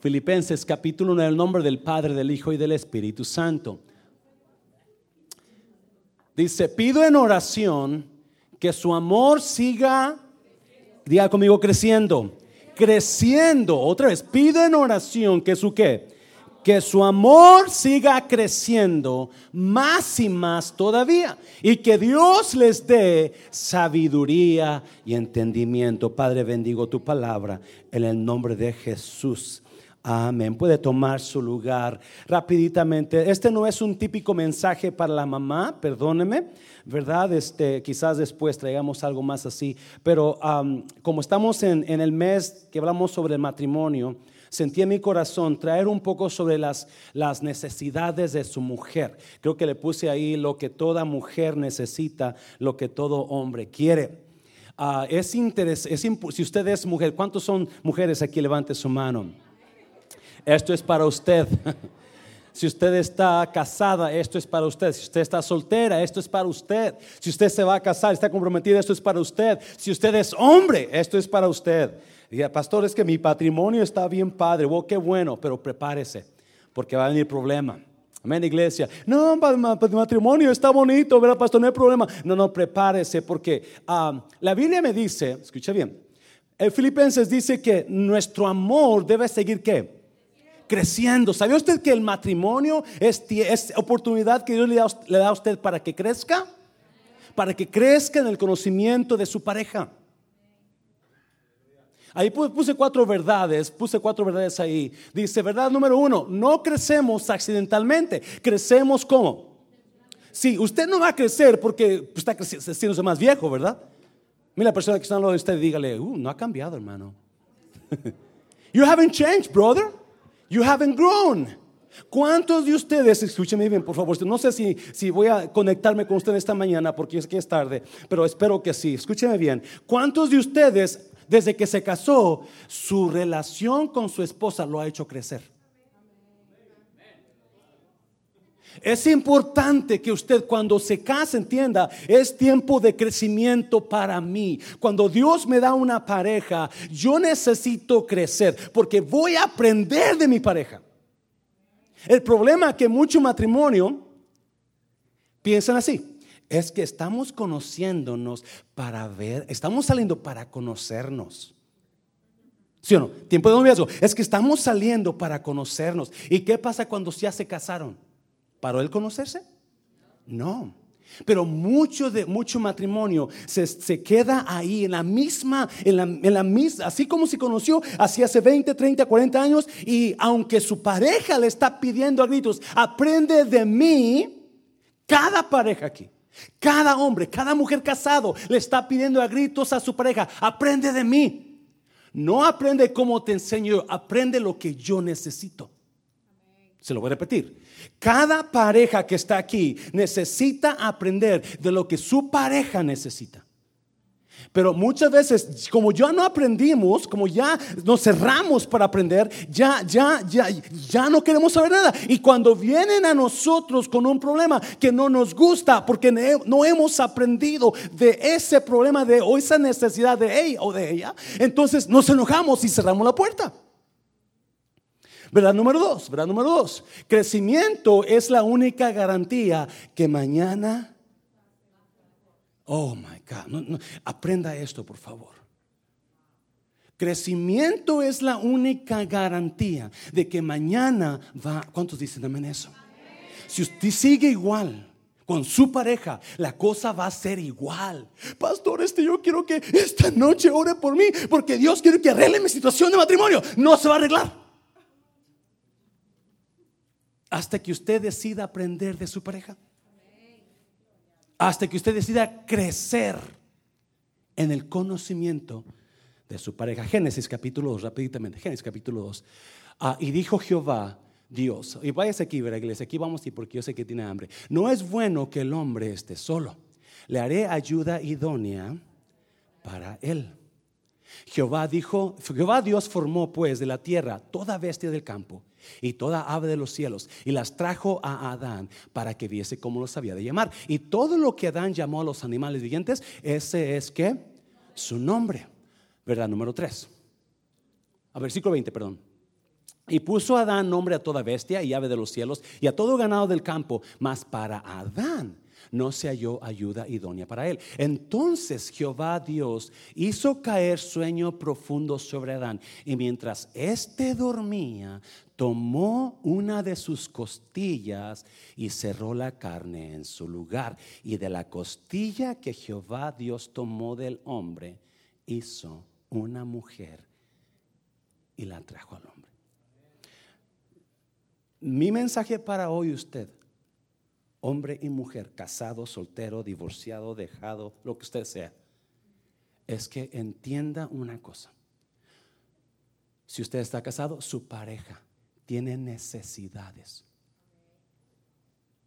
Filipenses capítulo 1, en el nombre del Padre, del Hijo y del Espíritu Santo. Dice, pido en oración que su amor siga, diga conmigo, creciendo. Creciendo, otra vez, pido en oración que su qué? Que su amor siga creciendo más y más todavía. Y que Dios les dé sabiduría y entendimiento. Padre, bendigo tu palabra en el nombre de Jesús. Amén. Puede tomar su lugar rapiditamente. Este no es un típico mensaje para la mamá, perdóneme, ¿verdad? Este, quizás después traigamos algo más así. Pero como estamos en, el mes que hablamos sobre el matrimonio, sentí en mi corazón traer un poco sobre las, las necesidades de su mujer. Creo que le puse ahí lo que toda mujer necesita, lo que todo hombre quiere. Ah, es interés, si usted es mujer, ¿cuántos son mujeres aquí? Levante su mano. Esto es para usted. Si usted está casada, esto es para usted. Si usted está soltera, esto es para usted. Si usted se va a casar, está comprometida, esto es para usted. Si usted es hombre, esto es para usted. Y pastor, es que mi patrimonio está bien padre. Oh, qué bueno, pero prepárese, porque va a venir problema. Amén, iglesia. No, mi matrimonio está bonito, ¿verdad, pastor? No hay problema. No, no, prepárese, porque ah, la Biblia me dice, escucha bien, el Filipenses dice que nuestro amor debe seguir qué? Creciendo. ¿Sabía usted que el matrimonio es, oportunidad que Dios le da, le da a usted para que crezca? Para que crezca en el conocimiento de su pareja. Ahí puse cuatro verdades, puse cuatro verdades ahí. Dice, verdad número uno, no crecemos accidentalmente, crecemos como. Sí, usted no va a crecer porque está haciéndose más viejo, ¿verdad? Mira la persona que está al lado de usted, dígale, uh, no ha cambiado, hermano. you haven't changed, brother. You haven't grown. ¿Cuántos de ustedes, escúcheme bien, por favor, no sé si, si voy a conectarme con usted esta mañana porque es que es tarde, pero espero que sí, escúcheme bien. ¿Cuántos de ustedes, desde que se casó, su relación con su esposa lo ha hecho crecer? Es importante que usted cuando se casa entienda, es tiempo de crecimiento para mí. Cuando Dios me da una pareja, yo necesito crecer porque voy a aprender de mi pareja. El problema es que mucho matrimonio piensan así. Es que estamos conociéndonos para ver, estamos saliendo para conocernos. ¿Sí o no? Tiempo de noviazgo. Es que estamos saliendo para conocernos. ¿Y qué pasa cuando ya se casaron? ¿Paró el conocerse? No. Pero mucho de mucho matrimonio se, queda ahí en la misma, en la, en la misma, así como se conoció hace 20, 30, 40 años. Y aunque su pareja le está pidiendo a gritos, aprende de mí, cada pareja aquí, cada hombre, cada mujer casado le está pidiendo a gritos a su pareja, aprende de mí. No aprende como te enseño, aprende lo que yo necesito. Se lo voy a repetir. Cada pareja que está aquí necesita aprender de lo que su pareja necesita. Pero muchas veces, como ya no aprendimos, como ya nos cerramos para aprender, ya, ya, ya, ya no queremos saber nada. Y cuando vienen a nosotros con un problema que no nos gusta, porque no hemos aprendido de ese problema de o esa necesidad de ella o de ella, entonces nos enojamos y cerramos la puerta. Verdad número dos, verdad número dos. Crecimiento es la única garantía que mañana... Oh, my God. aprenda esto, por favor. Crecimiento es la única garantía de que mañana va... ¿Cuántos dicen amén eso? Si usted sigue igual con su pareja, la cosa va a ser igual. Pastor, este yo quiero que esta noche ore por mí, porque Dios quiere que arregle mi situación de matrimonio. No se va a arreglar. Hasta que usted decida aprender de su pareja. Hasta que usted decida crecer en el conocimiento de su pareja. Génesis capítulo 2, rápidamente. Génesis capítulo 2. Ah, y dijo Jehová, Dios, y váyase aquí, ver iglesia, aquí vamos y porque yo sé que tiene hambre. No es bueno que el hombre esté solo. Le haré ayuda idónea para él. Jehová dijo, Jehová Dios formó pues de la tierra toda bestia del campo y toda ave de los cielos y las trajo a Adán para que viese cómo los había de llamar. Y todo lo que Adán llamó a los animales vivientes, ese es que su nombre. ¿Verdad? Número 3. A versículo 20, perdón. Y puso Adán nombre a toda bestia y ave de los cielos y a todo ganado del campo, mas para Adán no se halló ayuda idónea para él. Entonces Jehová Dios hizo caer sueño profundo sobre Adán y mientras éste dormía, tomó una de sus costillas y cerró la carne en su lugar. Y de la costilla que Jehová Dios tomó del hombre, hizo una mujer y la trajo al hombre. Mi mensaje para hoy usted, hombre y mujer, casado, soltero, divorciado, dejado, lo que usted sea, es que entienda una cosa. Si usted está casado, su pareja tiene necesidades.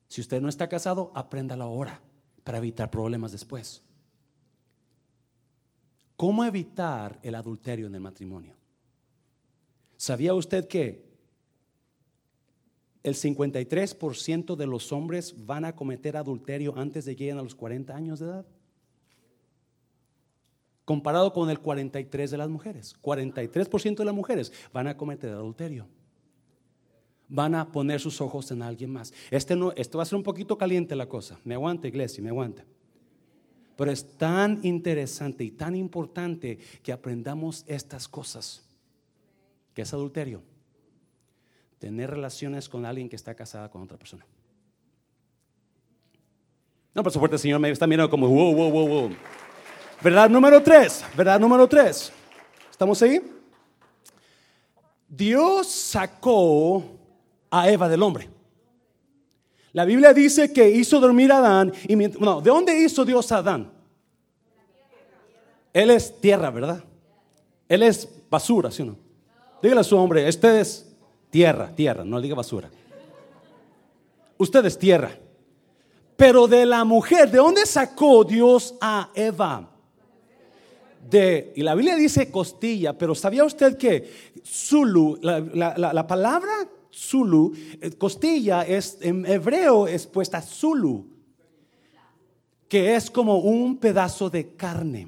Si usted no está casado, apréndalo ahora para evitar problemas después. ¿Cómo evitar el adulterio en el matrimonio? ¿Sabía usted que el 53% de los hombres van a cometer adulterio antes de que lleguen a los 40 años de edad. Comparado con el 43% de las mujeres. 43% de las mujeres van a cometer adulterio. Van a poner sus ojos en alguien más. Este no, esto va a ser un poquito caliente la cosa. Me aguanta, iglesia, me aguanta. Pero es tan interesante y tan importante que aprendamos estas cosas. Que es adulterio tener relaciones con alguien que está casada con otra persona. No, por supuesto, el Señor me está mirando como, wow, wow, wow, wow. Verdad número tres, verdad número tres. ¿Estamos ahí? Dios sacó a Eva del hombre. La Biblia dice que hizo dormir a Adán. Y, no, ¿de dónde hizo Dios a Adán? Él es tierra, ¿verdad? Él es basura, ¿sí o no? Dígale a su hombre, este es Tierra, tierra, no diga basura. Usted es tierra. Pero de la mujer, ¿de dónde sacó Dios a Eva? De, y la Biblia dice costilla, pero ¿sabía usted que Zulu, la, palabra Zulu, eh, costilla es en hebreo es puesta Zulu, que es como un pedazo de carne.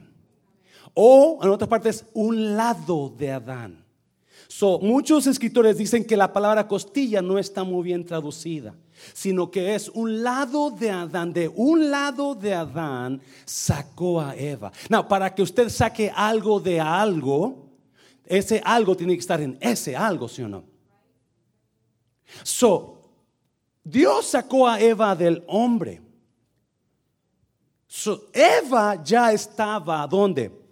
O en otras partes, un lado de Adán muchos escritores dicen que la palabra costilla no está muy bien traducida, sino que es un lado de Adán, de un lado de Adán sacó a Eva. No, para que usted saque algo de algo, ese algo tiene que estar en ese algo, ¿sí o no? So, Dios sacó a Eva del hombre. So, Eva ya estaba, ¿dónde?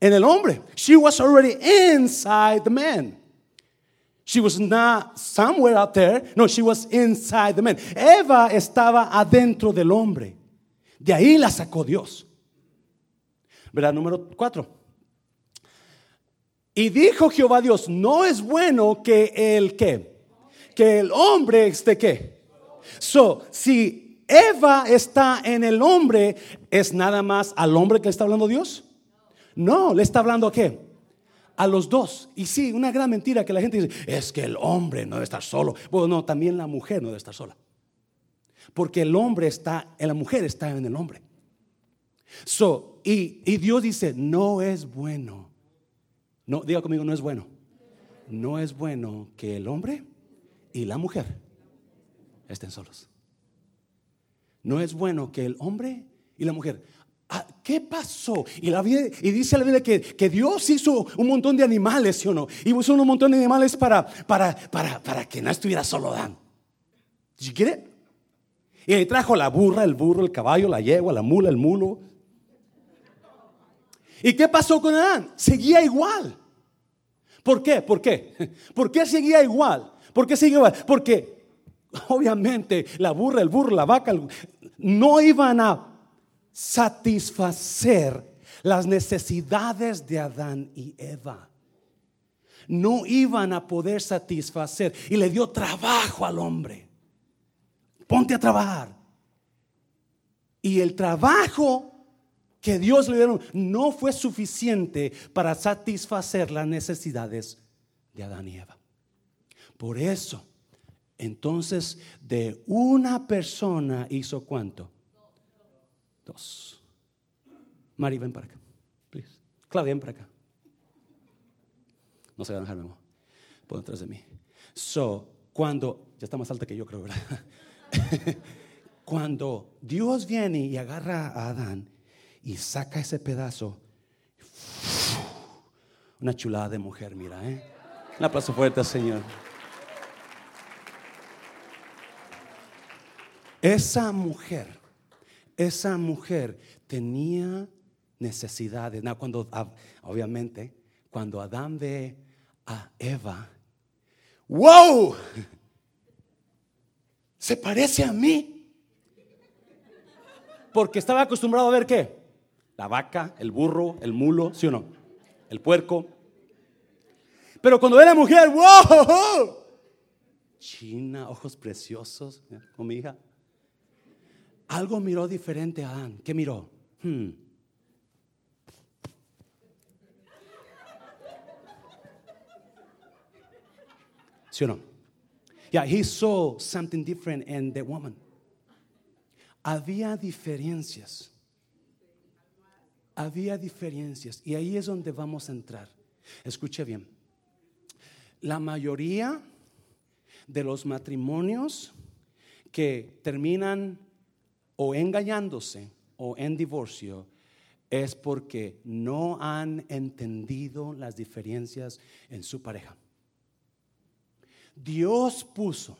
en el hombre. She was already inside the man. She was not somewhere out there. No, she was inside the man. Eva estaba adentro del hombre. De ahí la sacó Dios. ¿Verdad? Número cuatro. Y dijo Jehová Dios, no es bueno que el que, que el hombre esté que. So, si Eva está en el hombre, ¿es nada más al hombre que está hablando Dios? No, le está hablando a qué? A los dos. Y sí, una gran mentira que la gente dice, es que el hombre no debe estar solo. Bueno, no, también la mujer no debe estar sola. Porque el hombre está, la mujer está en el hombre. So, y, y Dios dice, no es bueno. No, diga conmigo, no es bueno. No es bueno que el hombre y la mujer estén solos. No es bueno que el hombre y la mujer. Ah, ¿Qué pasó? Y, la y dice la Biblia que, que, Dios hizo un montón de animales, ¿sí o no? Y puso un montón de animales para, para, para, para que no estuviera solo Adán. ¿Sí quiere? Y trajo la burra, el burro, el caballo, la yegua, la mula, el mulo. ¿Y qué pasó con Adán? Seguía igual. ¿Por qué? ¿Por qué? ¿Por qué seguía igual? ¿Por qué seguía igual? Porque obviamente la burra, el burro, la vaca no iban a satisfacer las necesidades de Adán y Eva. No iban a poder satisfacer y le dio trabajo al hombre. Ponte a trabajar. Y el trabajo que Dios le dio no fue suficiente para satisfacer las necesidades de Adán y Eva. Por eso, entonces, de una persona hizo cuánto? dos. Mari, ven para acá. Claudia, ven para acá. No se van a dejar, por detrás de mí. So, cuando, ya está más alta que yo creo, ¿verdad? cuando Dios viene y agarra a Adán y saca ese pedazo, una chulada de mujer, mira, ¿eh? Un aplauso fuerte Señor. Esa mujer, esa mujer tenía necesidades. cuando, obviamente, cuando Adán ve a Eva, ¡wow! Se parece a mí. Porque estaba acostumbrado a ver qué? La vaca, el burro, el mulo, ¿sí o no? El puerco. Pero cuando ve la mujer, ¡wow! China, ojos preciosos, con mi hija. Algo miró diferente a Adán. ¿Qué miró? Hmm. ¿Sí o no? Yeah, he saw something different in the woman. Había diferencias. Había diferencias. Y ahí es donde vamos a entrar. Escuche bien. La mayoría de los matrimonios que terminan o engañándose o en divorcio es porque no han entendido las diferencias en su pareja. Dios puso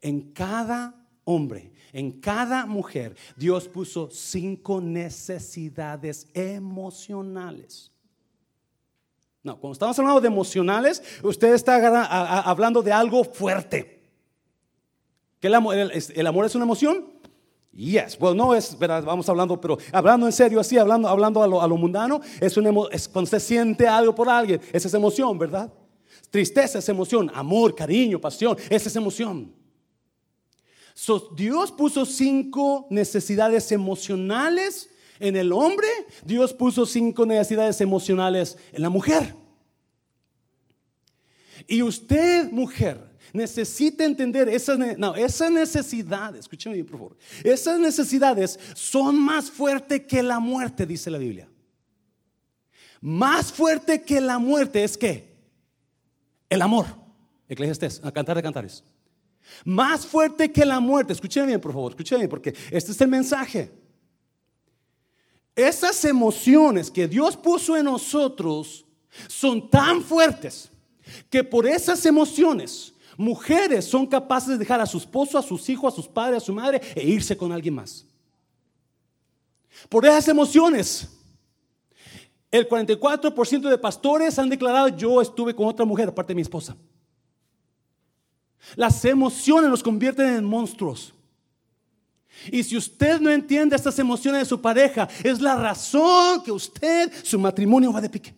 en cada hombre, en cada mujer, Dios puso cinco necesidades emocionales. No, cuando estamos hablando de emocionales, usted está hablando de algo fuerte. ¿Que el amor, es una emoción? Yes, well, no es, ¿verdad? vamos hablando, pero hablando en serio así, hablando, hablando a, lo, mundano, es, una, es cuando se siente algo por alguien, esa es emoción, ¿verdad? Tristeza es emoción, amor, cariño, pasión, esa es emoción. Dios puso cinco necesidades emocionales en el hombre, Dios puso cinco necesidades emocionales en la mujer. Y usted, mujer, necesita entender esas, no, esas necesidades, escúcheme bien por favor, esas necesidades son más fuertes que la muerte, dice la Biblia. Más fuerte que la muerte es que el amor. Eclesiastés, a cantar de cantares. Más fuerte que la muerte. Escúcheme bien, por favor, escúcheme bien, porque este es el mensaje. Esas emociones que Dios puso en nosotros son tan fuertes que por esas emociones mujeres son capaces de dejar a su esposo, a sus hijos, a sus padres, a su madre e irse con alguien más. Por esas emociones el 44% de pastores han declarado yo estuve con otra mujer aparte de mi esposa. Las emociones nos convierten en monstruos. Y si usted no entiende estas emociones de su pareja, es la razón que usted, su matrimonio va de pique.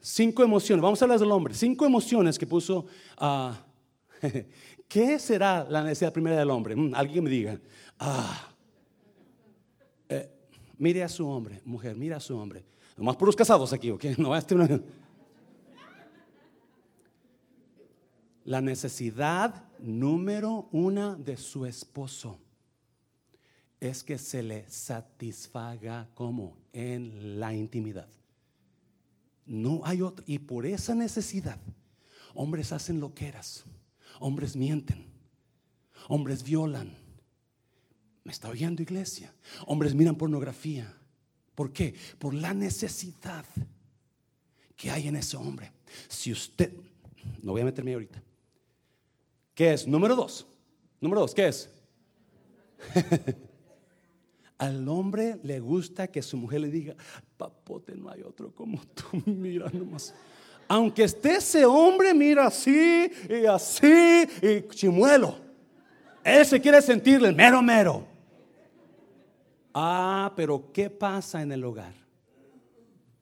Cinco emociones, vamos a hablar del hombre. Cinco emociones que puso. Uh, ¿Qué será la necesidad primera del hombre? Mm, alguien me diga. Ah, Mire a su hombre, mujer, mira a su hombre. Nomás puros casados aquí, ¿ok? No este La necesidad número una de su esposo es que se le satisfaga como en la intimidad. No hay otra. Y por esa necesidad, hombres hacen loqueras, hombres mienten, hombres violan, ¿Me está oyendo iglesia? Hombres miran pornografía. ¿Por qué? Por la necesidad que hay en ese hombre. Si usted, no voy a meterme ahorita. ¿Qué es? Número dos. Número dos, ¿qué es? Al hombre le gusta que su mujer le diga, papote, no hay otro como tú, mira nomás. Aunque esté ese hombre, mira así y así y chimuelo. Él se quiere sentirle mero, mero. Ah, pero ¿qué pasa en el hogar?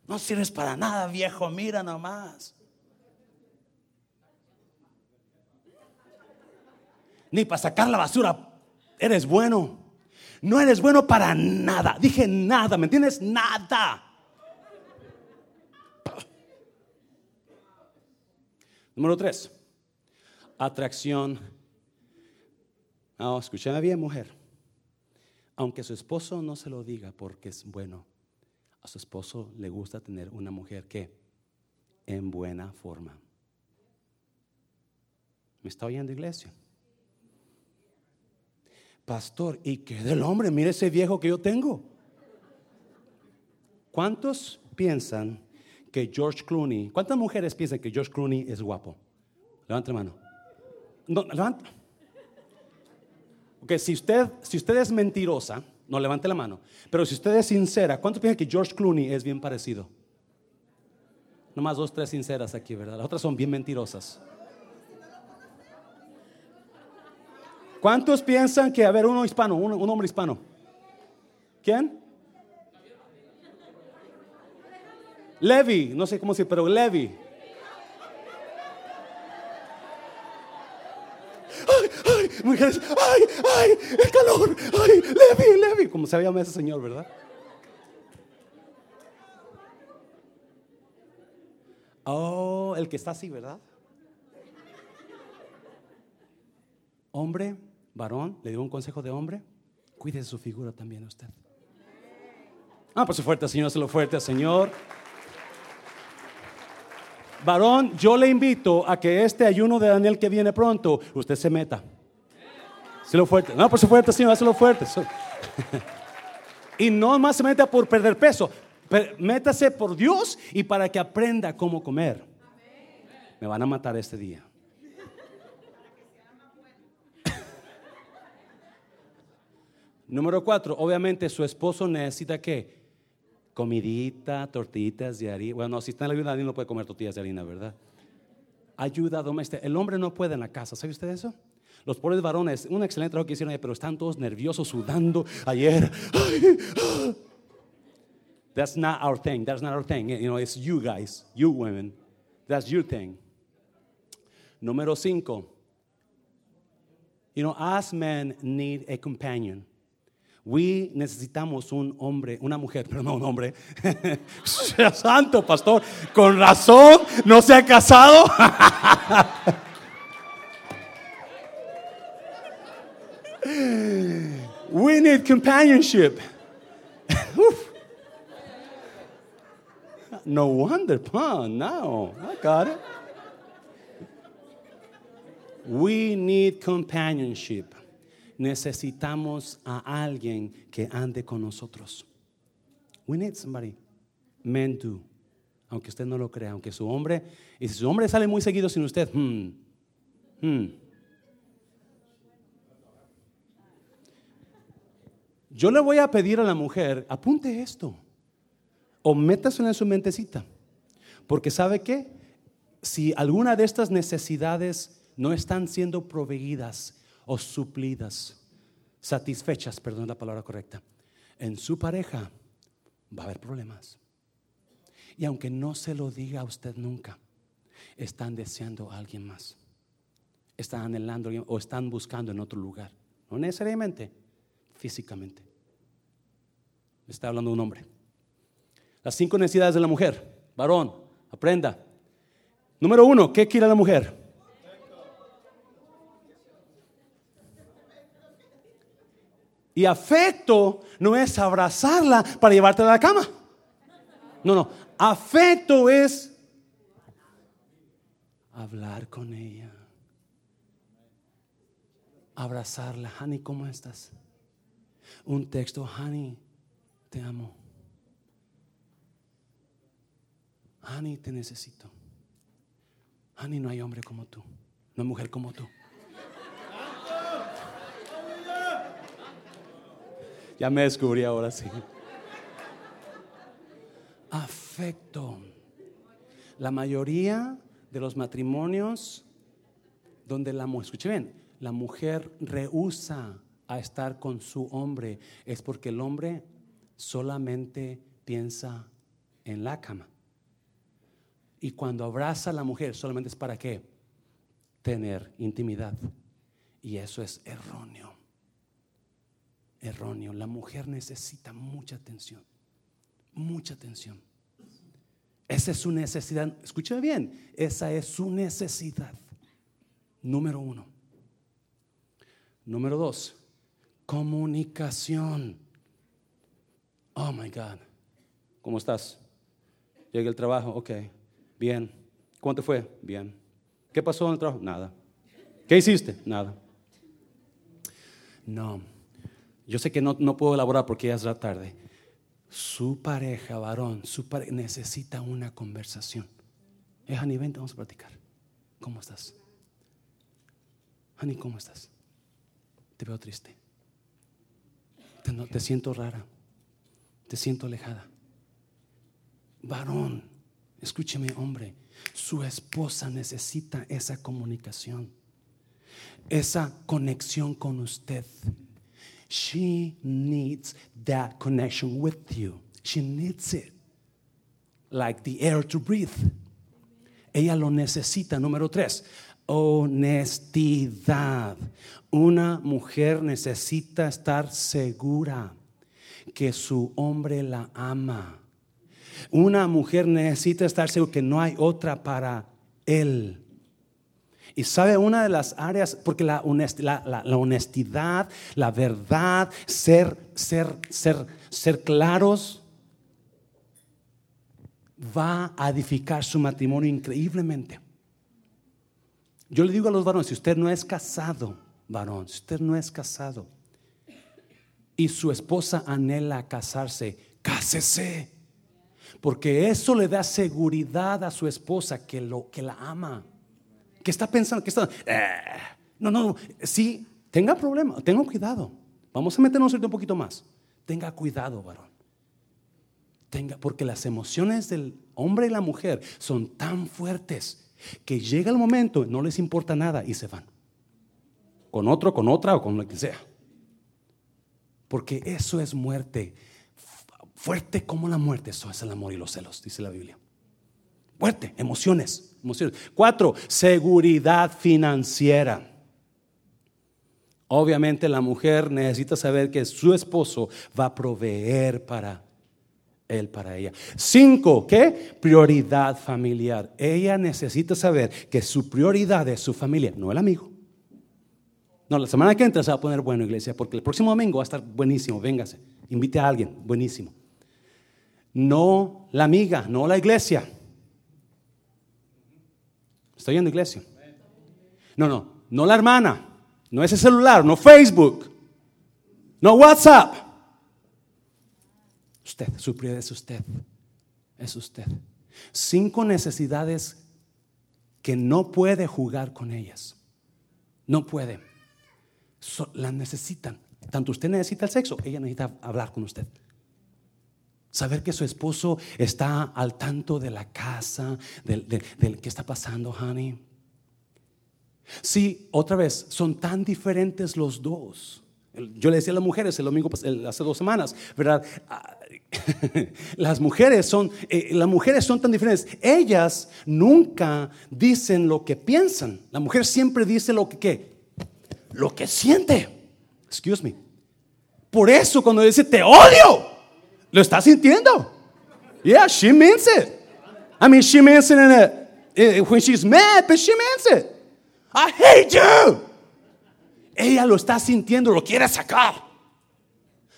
No sirves para nada, viejo, mira nomás. Ni para sacar la basura eres bueno. No eres bueno para nada. Dije nada, ¿me entiendes? Nada. Número tres, atracción. No, escúchame bien, mujer aunque su esposo no se lo diga porque es bueno, a su esposo le gusta tener una mujer que en buena forma. ¿Me está oyendo, iglesia? Pastor, ¿y qué del hombre? Mire ese viejo que yo tengo. ¿Cuántos piensan que George Clooney, cuántas mujeres piensan que George Clooney es guapo? Levante la mano. No, levanta. Ok, si usted, si usted es mentirosa, no levante la mano. Pero si usted es sincera, ¿cuántos piensan que George Clooney es bien parecido? Nomás dos, tres sinceras aquí, ¿verdad? Las otras son bien mentirosas. ¿Cuántos piensan que, a ver, uno hispano, un, hombre hispano? ¿Quién? Levi, no sé cómo se, pero Levi. Ay, ay, mujeres, ay, ay, el calor, ay, Levi, Levi, como se llama ese señor, ¿verdad? Oh, el que está así, ¿verdad? Hombre, varón, le dio un consejo de hombre, cuide su figura también usted. Ah, pues fuerte, Señor, se lo fuerte, Señor. Varón, yo le invito a que este ayuno de Daniel que viene pronto, usted se meta. Se lo fuerte. No, por su fuerte, Señor, hazlo fuerte. y no más se meta por perder peso. Métase por Dios y para que aprenda cómo comer. Me van a matar este día. Número cuatro, obviamente su esposo necesita que comidita, tortillitas de harina. Bueno, si está en la ayuda, no puede comer tortillas de harina, ¿verdad? Ayuda doméstica. El hombre no puede en la casa, ¿sabe usted eso? Los pobres varones, un excelente trabajo que hicieron, pero están todos nerviosos, sudando ayer. That's not our thing. That's not our thing. You know, it's you guys, you women. That's your thing. Número cinco. You know, us men need a companion. We necesitamos un hombre, una mujer, pero no un hombre. sea santo, pastor. Con razón, no se ha casado. We need companionship. no wonder, huh? No, I got it. We need companionship necesitamos a alguien que ande con nosotros. We need somebody. Men do. Aunque usted no lo crea, aunque su hombre, y si su hombre sale muy seguido sin usted, hmm, hmm. Yo le voy a pedir a la mujer, apunte esto, o métaselo en su mentecita, porque sabe que si alguna de estas necesidades no están siendo proveídas o suplidas, satisfechas, perdón la palabra correcta, en su pareja va a haber problemas. Y aunque no se lo diga a usted nunca, están deseando a alguien más. Están anhelando o están buscando en otro lugar. No necesariamente físicamente. Está hablando un hombre. Las cinco necesidades de la mujer. Varón, aprenda. Número uno, ¿qué quiere la mujer? Y afecto no es abrazarla para llevarte a la cama. No, no. Afecto es hablar con ella. Abrazarla. Honey, ¿cómo estás? Un texto, honey, te amo. Honey, te necesito. Honey, no hay hombre como tú. No hay mujer como tú. Ya me descubrí ahora sí. Afecto. La mayoría de los matrimonios donde la mujer, escuche bien, la mujer rehúsa a estar con su hombre es porque el hombre solamente piensa en la cama. Y cuando abraza a la mujer solamente es para qué? Tener intimidad. Y eso es erróneo erróneo. La mujer necesita mucha atención, mucha atención. Esa es su necesidad. Escúchame bien, esa es su necesidad. Número uno. Número dos, comunicación. Oh my God. ¿Cómo estás? Llega el trabajo, ok, bien. ¿Cómo te fue? Bien. ¿Qué pasó en el trabajo? Nada. ¿Qué hiciste? Nada. No. Yo sé que no, no puedo elaborar porque ya es la tarde. Su pareja, varón, su pareja necesita una conversación. Es Hani, vente, vamos a platicar. ¿Cómo estás? Hani, ¿cómo estás? Te veo triste. Te siento rara. Te siento alejada. Varón, escúcheme, hombre. Su esposa necesita esa comunicación, esa conexión con usted. She needs that connection with you. She needs it. Like the air to breathe. Ella lo necesita. Número tres, honestidad. Una mujer necesita estar segura que su hombre la ama. Una mujer necesita estar segura que no hay otra para él. Y sabe una de las áreas, porque la, honest- la- la- la honestidad, la verdad, ser, ser, ser, ser claros, va a edificar su matrimonio increíblemente. Yo le digo a los varones, si usted no es casado, varón, si usted no es casado y su esposa anhela casarse, cásese. Porque eso le da seguridad a su esposa que, lo, que la ama. Que está pensando, que está... "Eh". no, no, no. Sí, tenga problema, tenga cuidado. Vamos a meternos un poquito más. Tenga cuidado, varón. Tenga, porque las emociones del hombre y la mujer son tan fuertes que llega el momento, no les importa nada y se van. Con otro, con otra o con lo que sea. Porque eso es muerte. Fuerte como la muerte, eso es el amor y los celos, dice la Biblia. Fuerte, emociones, emociones. Cuatro, seguridad financiera. Obviamente la mujer necesita saber que su esposo va a proveer para él, para ella. Cinco, ¿qué? Prioridad familiar. Ella necesita saber que su prioridad es su familia, no el amigo. No, la semana que entra se va a poner bueno, iglesia, porque el próximo domingo va a estar buenísimo. Véngase, invite a alguien, buenísimo. No la amiga, no la iglesia. ¿Estoy en la iglesia? No, no, no la hermana, no ese celular, no Facebook, no WhatsApp. Usted, su prioridad es usted, es usted. Cinco necesidades que no puede jugar con ellas. No puede. So- las necesitan. Tanto usted necesita el sexo, ella necesita hablar con usted. Saber que su esposo está al tanto de la casa, del, del, que está pasando, honey. Sí, otra vez, son tan diferentes los dos. Yo le decía a las mujeres el domingo, hace dos semanas, ¿verdad? Ah, Las mujeres son, eh, las mujeres son tan diferentes. Ellas nunca dicen lo que piensan. La mujer siempre dice lo que, ¿qué? Lo que siente. Excuse me. Por eso cuando dice te odio, lo está sintiendo. Yeah, she means it. I mean, she means it in a, when she's mad, but she means it. I hate you. Ella lo está sintiendo, lo quiere sacar.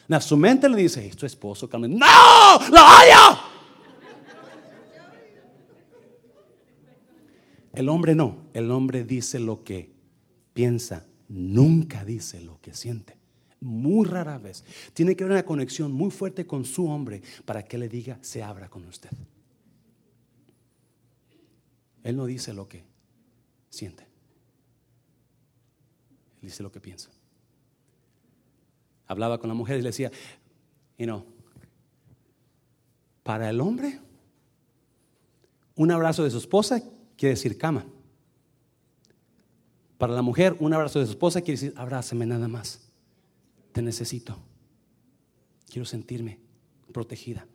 Na su mente le dice, "Hey, tu esposo, calma. No, lo odio. El hombre no, el hombre dice lo que piensa, nunca dice lo que siente. Muy rara vez. Tiene que haber una conexión muy fuerte con su hombre para que le diga, se abra con usted. Él no dice lo que siente. Él dice lo que piensa. Hablaba con la mujer y le decía, you know, para el hombre, un abrazo de su esposa quiere decir cama. Para la mujer, un abrazo de su esposa quiere decir abrázame nada más. Te necesito. Quiero sentirme protegida.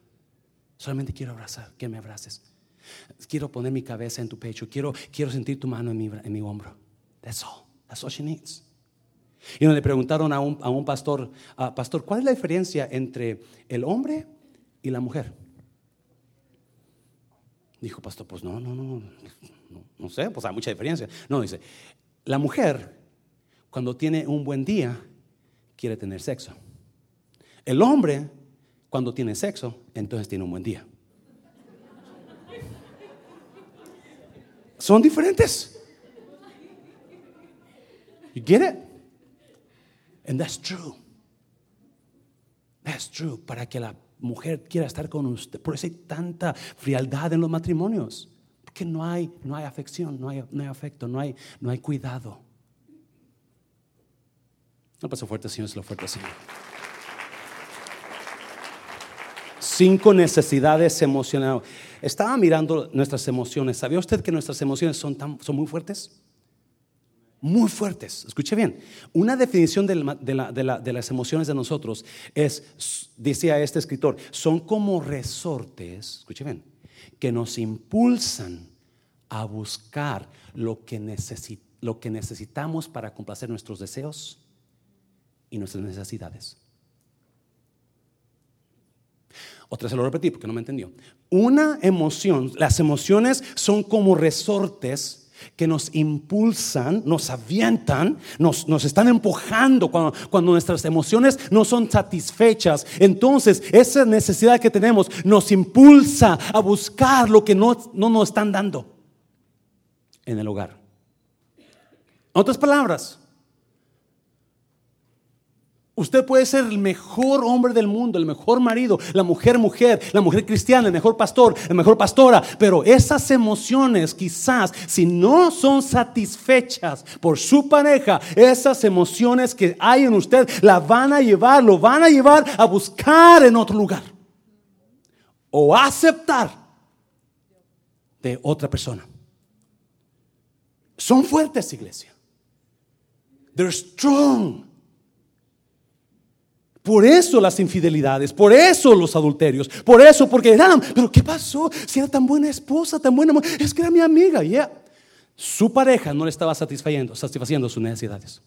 Solamente quiero abrazar, que me abraces. Quiero poner mi cabeza en tu pecho. Quiero, quiero sentir tu mano en mi, en mi hombro. That's all. That's all she needs. Y le preguntaron a un, a un pastor, "Ah, pastor, ¿cuál es la diferencia entre el hombre y la mujer? Dijo, pastor, pues no, no, no, no, no, no sé, pues hay mucha diferencia. No, dice, la mujer cuando tiene un buen día quiere tener sexo. El hombre cuando tiene sexo, entonces tiene un buen día. Son diferentes. You get it? And that's true. That's true. Para que la mujer quiera estar con usted. Por eso hay tanta frialdad en los matrimonios. Porque no hay, no hay afección, no hay, no hay afecto, no hay, no hay cuidado. No pasó fuerte, Señor, es lo fuerte, Señor. Cinco necesidades emocionales. Estaba mirando nuestras emociones. ¿Sabía usted que nuestras emociones son, tan, son muy fuertes? Muy fuertes. Escuche bien. Una definición de, de las emociones de nosotros es, decía este escritor, son como resortes, escuche bien, que nos impulsan a buscar lo que, lo que necesitamos para complacer nuestros deseos y nuestras necesidades. Otra se lo repetí porque no me entendió. Una emoción, las emociones son como resortes que nos impulsan, nos avientan, nos, nos están empujando cuando, cuando, nuestras emociones no son satisfechas. Entonces, esa necesidad que tenemos nos impulsa a buscar lo que no, no nos están dando en el hogar. En otras palabras, Usted puede ser el mejor hombre del mundo, el mejor marido, la mujer mujer, la mujer cristiana, el mejor pastor, la mejor pastora, pero esas emociones quizás si no son satisfechas por su pareja, esas emociones que hay en usted la van a llevar, lo van a llevar a buscar en otro lugar o aceptar de otra persona. Son fuertes, iglesia. They're strong. Por eso las infidelidades, por eso los adulterios, por eso, porque eran, pero ¿qué pasó? Si era tan buena esposa, tan buena es que era mi amiga, ya. Su pareja no le estaba satisfaciendo, satisfaciendo sus necesidades.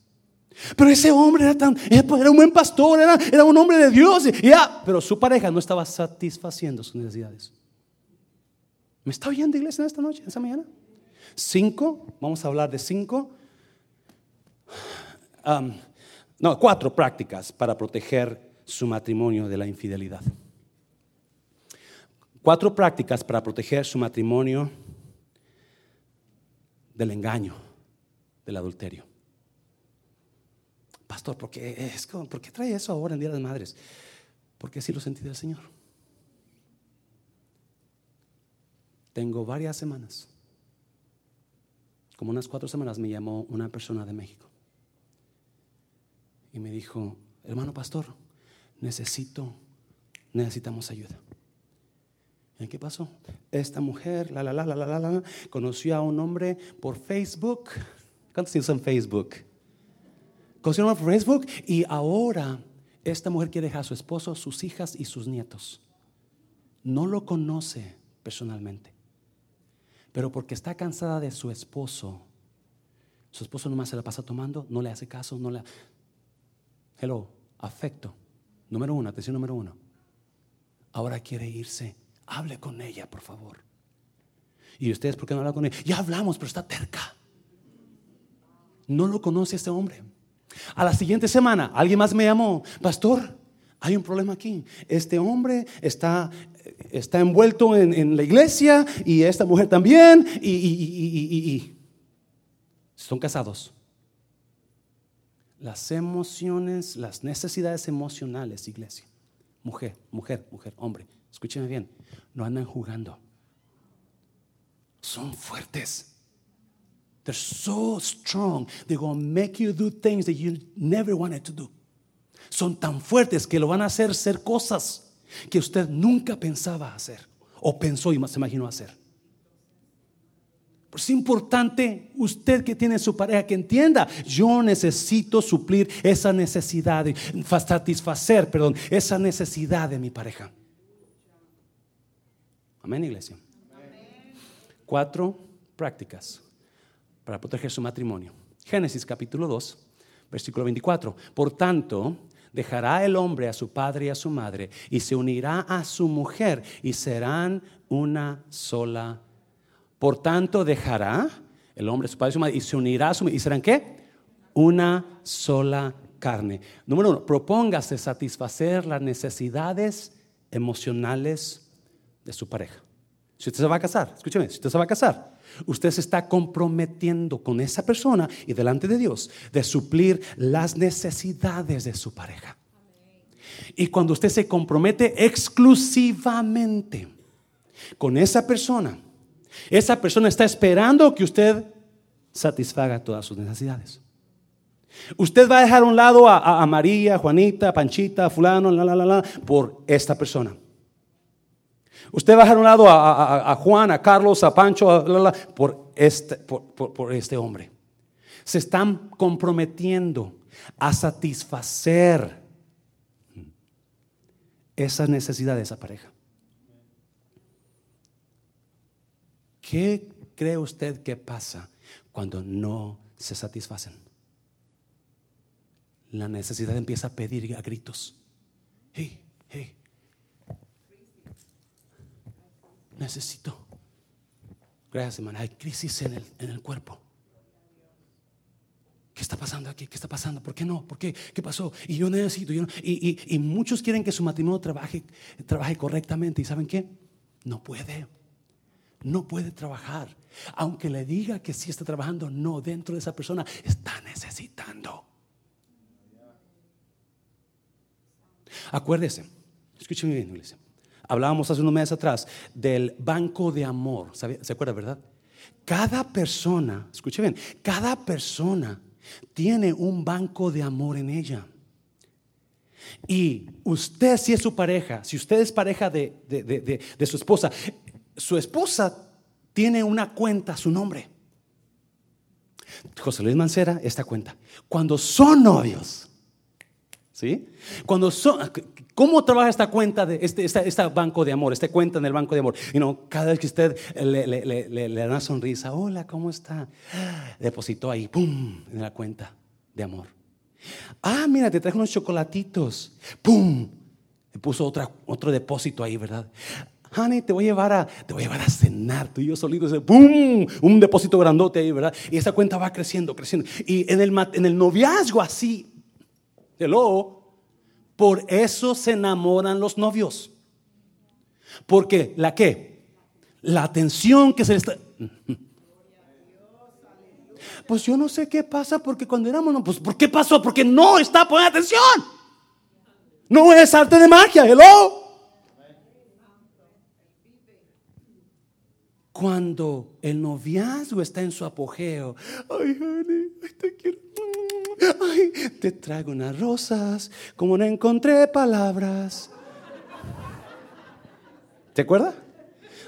Pero ese hombre era tan, era un buen pastor, era, un hombre de Dios, ya. Pero su pareja no estaba satisfaciendo sus necesidades. ¿Me está oyendo iglesia esta noche, esta mañana? Cinco, vamos a hablar de cinco. Um, no, cuatro prácticas para proteger su matrimonio de la infidelidad. Cuatro prácticas para proteger su matrimonio del engaño, del adulterio. Pastor, ¿por qué, es, ¿por qué trae eso ahora en Día de las Madres? Porque así lo sentí del Señor. Tengo varias semanas, como unas cuatro semanas, me llamó una persona de México y me dijo, hermano pastor, necesito, necesitamos ayuda. ¿Y qué pasó? Esta mujer, la, la, la, la, la, la, conoció a un hombre por Facebook. ¿Cuántos usan Facebook? Conoció a un hombre por Facebook y ahora esta mujer quiere dejar a su esposo, sus hijas y sus nietos. No lo conoce personalmente, pero porque está cansada de su esposo, su esposo nomás se la pasa tomando, no le hace caso, no le, Hello, afecto. Número uno, atención número uno. Ahora quiere irse. Hable con ella, por favor. ¿Y ustedes por qué no hablan con ella? Ya hablamos, pero está terca. No lo conoce este hombre. A la siguiente semana, alguien más me llamó, pastor, hay un problema aquí. Este hombre está, está envuelto en, la iglesia y esta mujer también y, y son casados las emociones, las necesidades emocionales, iglesia. Mujer, mujer, mujer, hombre, escúcheme bien, no andan jugando. Son fuertes. They're so strong. They're going to make you do things that you never wanted to do. Son tan fuertes que lo van a hacer ser cosas que usted nunca pensaba hacer o pensó y se imaginó hacer. Es importante usted que tiene su pareja que entienda, yo necesito suplir esa necesidad, satisfacer, perdón, esa necesidad de mi pareja. Amén, iglesia. Cuatro prácticas para proteger su matrimonio. Génesis capítulo 2, versículo 24. Por tanto, dejará el hombre a su padre y a su madre y se unirá a su mujer y serán una sola por tanto, dejará el hombre su padre y su madre y se unirá a su ¿Y serán qué? Una sola carne. Número uno, propóngase satisfacer las necesidades emocionales de su pareja. Si usted se va a casar, escúcheme, si usted se va a casar, Usted se está comprometiendo con esa persona y delante de Dios de suplir las necesidades de su pareja. Y cuando usted se compromete exclusivamente con esa persona, esa persona está esperando que usted satisfaga todas sus necesidades. Usted va a dejar a un lado a, María, Juanita, Panchita, fulano, la, la, la, la, por esta persona. Usted va a dejar a un lado a, Juan, a Carlos, a Pancho, por, este, por este hombre. Se están comprometiendo a satisfacer esa necesidad de esa pareja. ¿Qué cree usted que pasa cuando no se satisfacen? La necesidad empieza a pedir a gritos. Hey, hey. Necesito. Gracias, hermana. Hay crisis en el, en el cuerpo. ¿Qué está pasando aquí? ¿Qué está pasando? ¿Por qué no? ¿Por qué? ¿Qué pasó? Y yo necesito. Yo y, y, muchos quieren que su matrimonio trabaje, trabaje correctamente. ¿Y saben qué? No puede. No puede trabajar. Aunque le diga que sí está trabajando, no, dentro de esa persona está necesitando. Acuérdese, escúcheme bien, iglesia. Hablábamos hace unos meses atrás del banco de amor. ¿Se acuerda, verdad? Cada persona, escuche bien, cada persona tiene un banco de amor en ella. Y usted, si es su pareja, si usted es pareja de, de, su esposa, su esposa tiene una cuenta su nombre. José Luis Mancera, esta cuenta. Cuando son novios, ¿sí? Cuando son, ¿Cómo trabaja esta cuenta, de este, esta, banco de amor, esta cuenta en el banco de amor? Y no, cada vez que usted le, le, da una sonrisa, hola, ¿cómo está? Depositó ahí, ¡pum!, en la cuenta de amor. Ah, mira, te traje unos chocolatitos, ¡pum! Le puso otra, otro depósito ahí, ¿verdad? Honey, te voy a llevar a, te voy a llevar a cenar, tú y yo solitos, ¡pum! Un depósito grandote ahí, ¿verdad? Y esa cuenta va creciendo, creciendo. Y en el, en el noviazgo así, hello, por eso se enamoran los novios. Porque la qué? La atención que se les está... Pues yo no sé qué pasa porque cuando éramos, pues ¿por qué pasó? Porque no está poniendo atención. No es arte de magia, hello. Cuando el noviazgo está en su apogeo, ay, honey, te quiero Ay, te traigo unas rosas, como no encontré palabras. ¿Te acuerdas?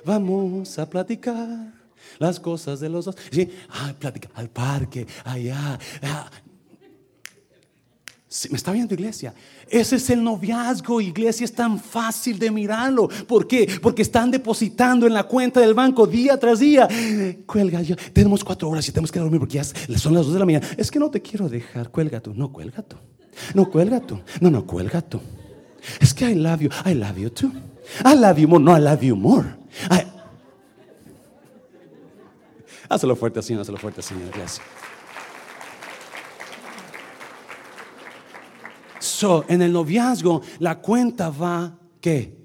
Vamos a platicar las cosas de los dos. Sí, ay, platicar al parque, allá. Ah, me está viendo iglesia. Ese es el noviazgo, iglesia, es tan fácil de mirarlo. ¿Por qué? Porque están depositando en la cuenta del banco día tras día. Cuelga, yo, tenemos cuatro horas y tenemos que dormir porque ya son las dos de la mañana. Es que no te quiero dejar, cuelga tú. No, cuelga tú. No, cuelga tú. No, no, cuelga tú. Es que I love you. I love you too. I love you more. No, I love you more. Hazlo fuerte así, hazlo fuerte así, en el noviazgo, la cuenta va, ¿qué?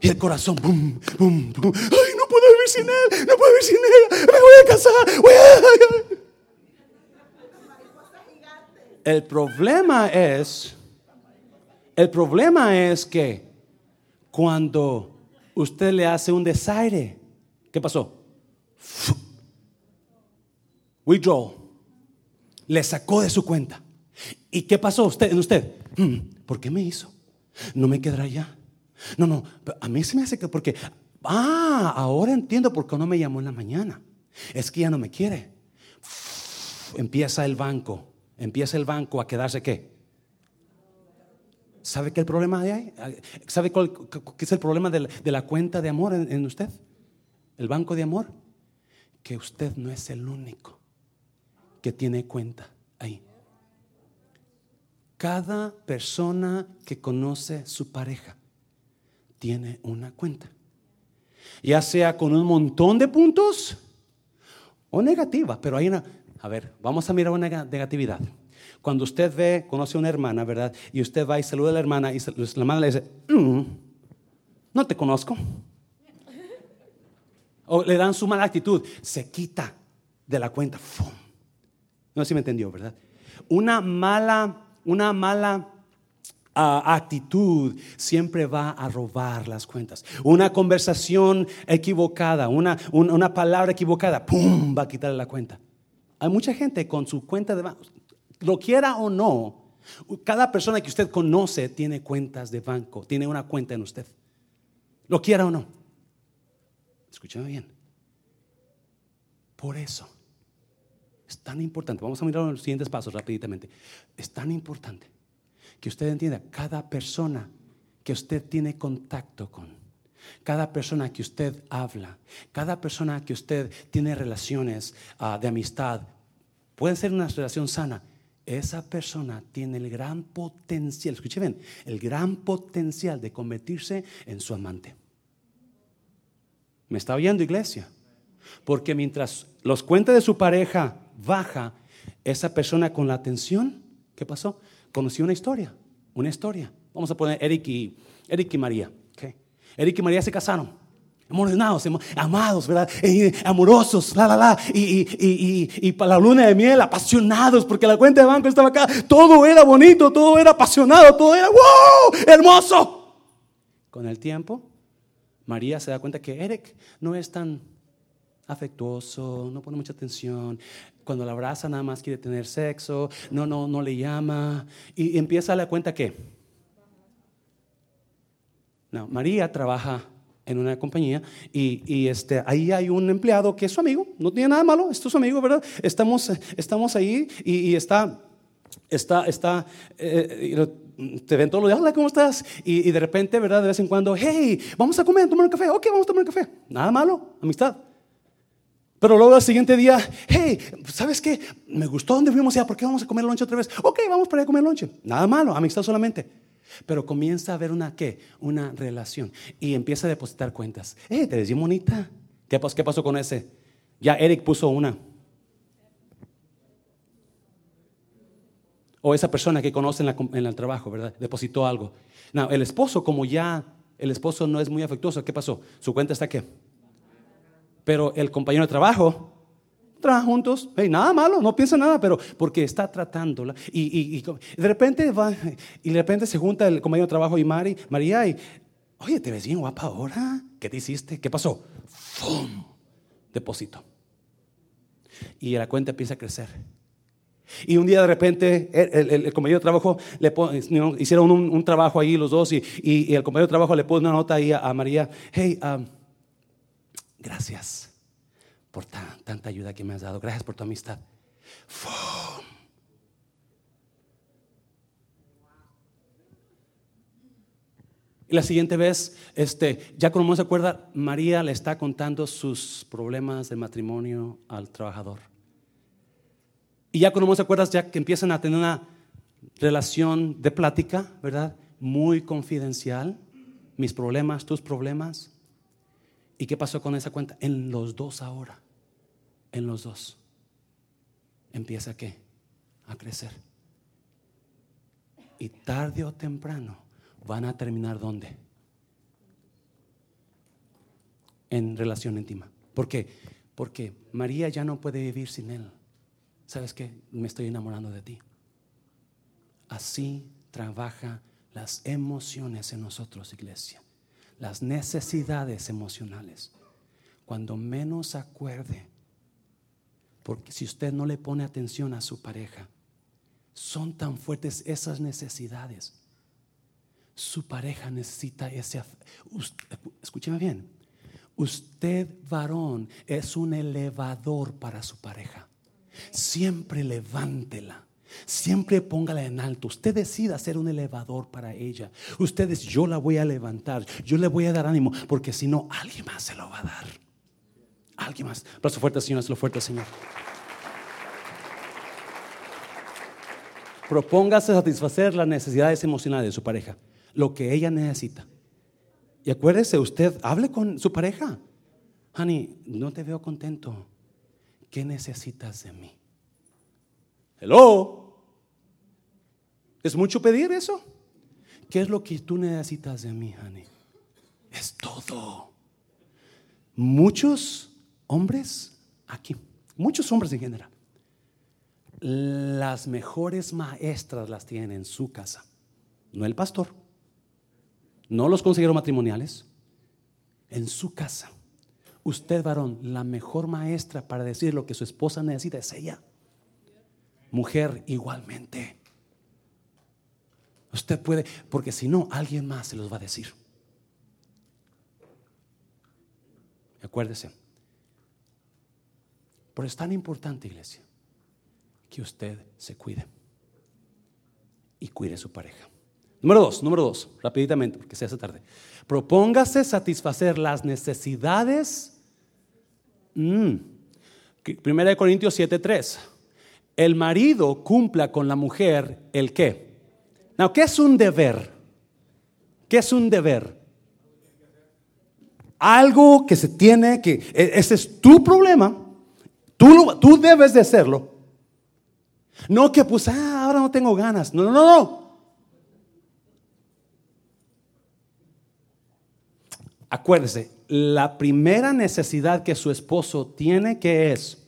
Y el corazón. Ay, no puedo vivir sin él, no puedo vivir sin ella, me voy a casar. El problema es, el problema es que cuando usted le hace un desaire, ¿qué pasó? Withdraw. Le sacó de su cuenta. ¿Y qué pasó usted en usted? Hmm, ¿Por qué me hizo? No me quedará ya. No, no, a mí se me hace que porque, ah, ahora entiendo por qué no me llamó en la mañana. Es que ya no me quiere. Empieza el banco, empieza el banco a quedarse qué? ¿Sabe qué el problema hay? ¿Sabe cuál, qué es el problema de la, cuenta de amor en usted? El banco de amor. Que usted no es el único que tiene cuenta ahí. Cada persona que conoce su pareja tiene una cuenta. Ya sea con un montón de puntos o negativa, pero hay una... A ver, vamos a mirar una negatividad. Cuando usted ve, conoce a una hermana, ¿verdad? Y usted va y saluda a la hermana y la hermana le dice, mm, no te conozco. O le dan su mala actitud, se quita de la cuenta. No sé si me entendió, ¿verdad? Una mala, una mala ah, actitud siempre va a robar las cuentas. Una conversación equivocada, una, una palabra equivocada, ¡pum! va a quitarle la cuenta. Hay mucha gente con su cuenta de banco, lo quiera o no, cada persona que usted conoce tiene cuentas de banco, tiene una cuenta en usted. Lo quiera o no. Escúchame bien. Por eso es tan importante. Vamos a mirar los siguientes pasos rápidamente. Es tan importante que usted entienda cada persona que usted tiene contacto con, cada persona que usted habla, cada persona que usted tiene relaciones ah, de amistad, puede ser una relación sana esa persona tiene el gran potencial, escuche bien, el gran potencial de convertirse en su amante. ¿Me está oyendo, iglesia? Porque mientras los cuentas de su pareja baja, esa persona con la atención, ¿qué pasó? Conoció una historia, una historia. Vamos a poner Eric y, Eric y María. Eric y María se casaron emocionados, amados, ¿verdad? amorosos, la, la, la. Y, y, y, para la luna de miel, apasionados, porque la cuenta de banco estaba acá. Todo era bonito, todo era apasionado, todo era wow, hermoso. Con el tiempo, María se da cuenta que Eric no es tan afectuoso, no pone mucha atención. Cuando la abraza, nada más quiere tener sexo, no, no, no le llama. Y empieza a dar cuenta que. María trabaja en una compañía y, este, ahí hay un empleado que es su amigo, no tiene nada malo, es su amigo, ¿verdad? Estamos, estamos ahí y, está, está, está, eh, te ven todos los días, hola, ¿cómo estás? Y, de repente, ¿verdad? De vez en cuando, hey, vamos a comer, tomar un café, ok, vamos a tomar un café, nada malo, amistad. Pero luego al siguiente día, hey, ¿sabes qué? Me gustó donde fuimos ya, ¿por qué vamos a comer lunch otra vez? Ok, vamos para ir a comer lunch. Nada malo, amistad solamente. Pero comienza a haber una qué, una relación. Y empieza a depositar cuentas. Eh, te ves bonita. ¿Qué, ¿Qué pasó con ese? Ya Eric puso una. O esa persona que conoce en, el trabajo, ¿verdad? Depositó algo. No, el esposo, como ya el esposo no es muy afectuoso, ¿qué pasó? Su cuenta está qué. Pero el compañero de trabajo trabajan juntos, nada malo, no piensa nada, pero porque está tratándola. Y, de repente va, y de repente se junta el compañero de trabajo y Mari, María, y, oye, te ves bien guapa ahora. ¿Qué te hiciste? ¿Qué pasó? ¡Fum! Depósito. Y la cuenta empieza a crecer. Y un día de repente el, compañero de trabajo le hicieron un, trabajo ahí los dos y, el compañero de trabajo le pone una nota ahí a, María, hey, um, gracias por tanta ayuda que me has dado. Gracias por tu amistad. Y la siguiente vez, este, ya como se acuerda, María le está contando sus problemas de matrimonio al trabajador. Y ya cuando se acuerdas, ya que empiezan a tener una relación de plática, ¿verdad? Muy confidencial. Mis problemas, tus problemas. ¿Y qué pasó con esa cuenta? En los dos ahora en los dos. Empieza qué? A crecer. Y tarde o temprano van a terminar ¿dónde? En relación íntima. ¿Por qué? Porque María ya no puede vivir sin él. ¿Sabes qué? Me estoy enamorando de ti. Así trabaja las emociones en nosotros, iglesia. Las necesidades emocionales. Cuando menos acuerde porque si usted no le pone atención a su pareja, son tan fuertes esas necesidades. Su pareja necesita ese... Escúcheme bien. Usted, varón, es un elevador para su pareja. Siempre levántela. Siempre póngala en alto. Usted decida ser un elevador para ella. Usted es, yo la voy a levantar. Yo le voy a dar ánimo. Porque si no, alguien más se lo va a dar. Alguien más. Aplauso fuerte, Señor. lo fuerte, Señor. Propóngase satisfacer las necesidades emocionales de su pareja, lo que ella necesita. Y acuérdese, usted hable con su pareja. Honey, no te veo contento. ¿Qué necesitas de mí? Hello. ¿Es mucho pedir eso? ¿Qué es lo que tú necesitas de mí, honey? Es todo. muchos hombres aquí, muchos hombres en general, las mejores maestras las tienen en su casa, no el pastor, no los consejeros matrimoniales, en su casa. Usted, varón, la mejor maestra para decir lo que su esposa necesita es ella. Mujer, igualmente. Usted puede, porque si no, alguien más se los va a decir. Acuérdese. Pero es tan importante, iglesia, que usted se cuide y cuide a su pareja. Número dos, número dos, rapiditamente, porque se hace tarde. Propóngase satisfacer las necesidades. Mm. Primera de Corintios 7:3. El marido cumpla con la mujer el qué. ¿qué es un deber? ¿Qué es un deber? Algo que se tiene que, e, ese es tu problema, tú, tú debes de hacerlo. No que pues, ah, ahora no tengo ganas. No, no, no, no. Acuérdese, la primera necesidad que su esposo tiene que es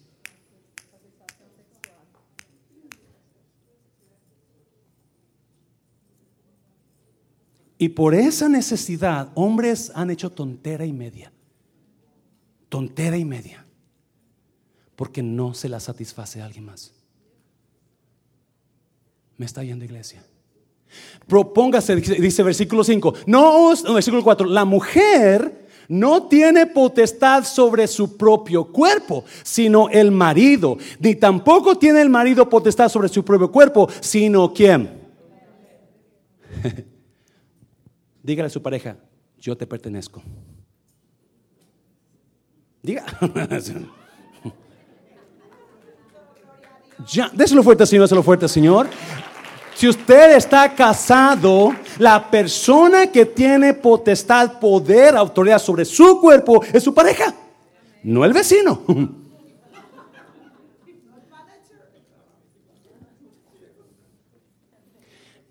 Y por esa necesidad, hombres han hecho tontera y media. Tontera y media. Porque no se la satisface a alguien más. ¿Me está yendo iglesia? Propóngase, dice versículo 5. No, no, versículo 4. La mujer no tiene potestad sobre su propio cuerpo, sino el marido. Ni tampoco tiene el marido potestad sobre su propio cuerpo, sino quién. Dígale a su pareja, yo te pertenezco. Diga. ya, déselo fuerte, Señor, déselo fuerte, Señor. Si usted está casado, la persona que tiene potestad, poder, autoridad sobre su cuerpo es su pareja, no el vecino.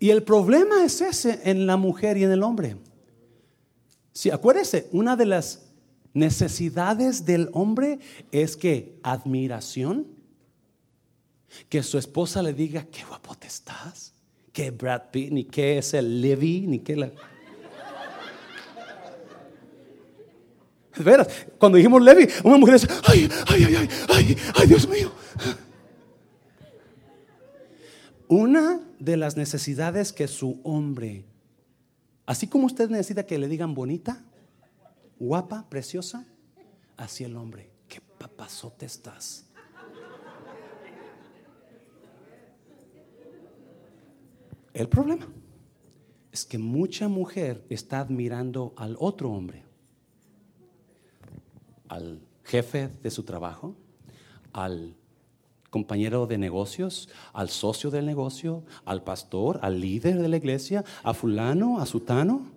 Y el problema es ese en la mujer y en el hombre. Si acuérdese, una de las necesidades del hombre es que admiración, que su esposa le diga, qué guapo te estás, que Brad Pitt, ni qué es el Levi, ni qué la... Veras, cuando dijimos Levi, una mujer dice, ay, ay, ay, ay, ay, ay, Dios mío. Una de las necesidades que su hombre, así como usted necesita que le digan bonita, guapa, preciosa, así el hombre, qué papazote estás. El problema es que mucha mujer está admirando al otro hombre, al jefe de su trabajo, al compañero de negocios, al socio del negocio, al pastor, al líder de la iglesia, a fulano, a sutano.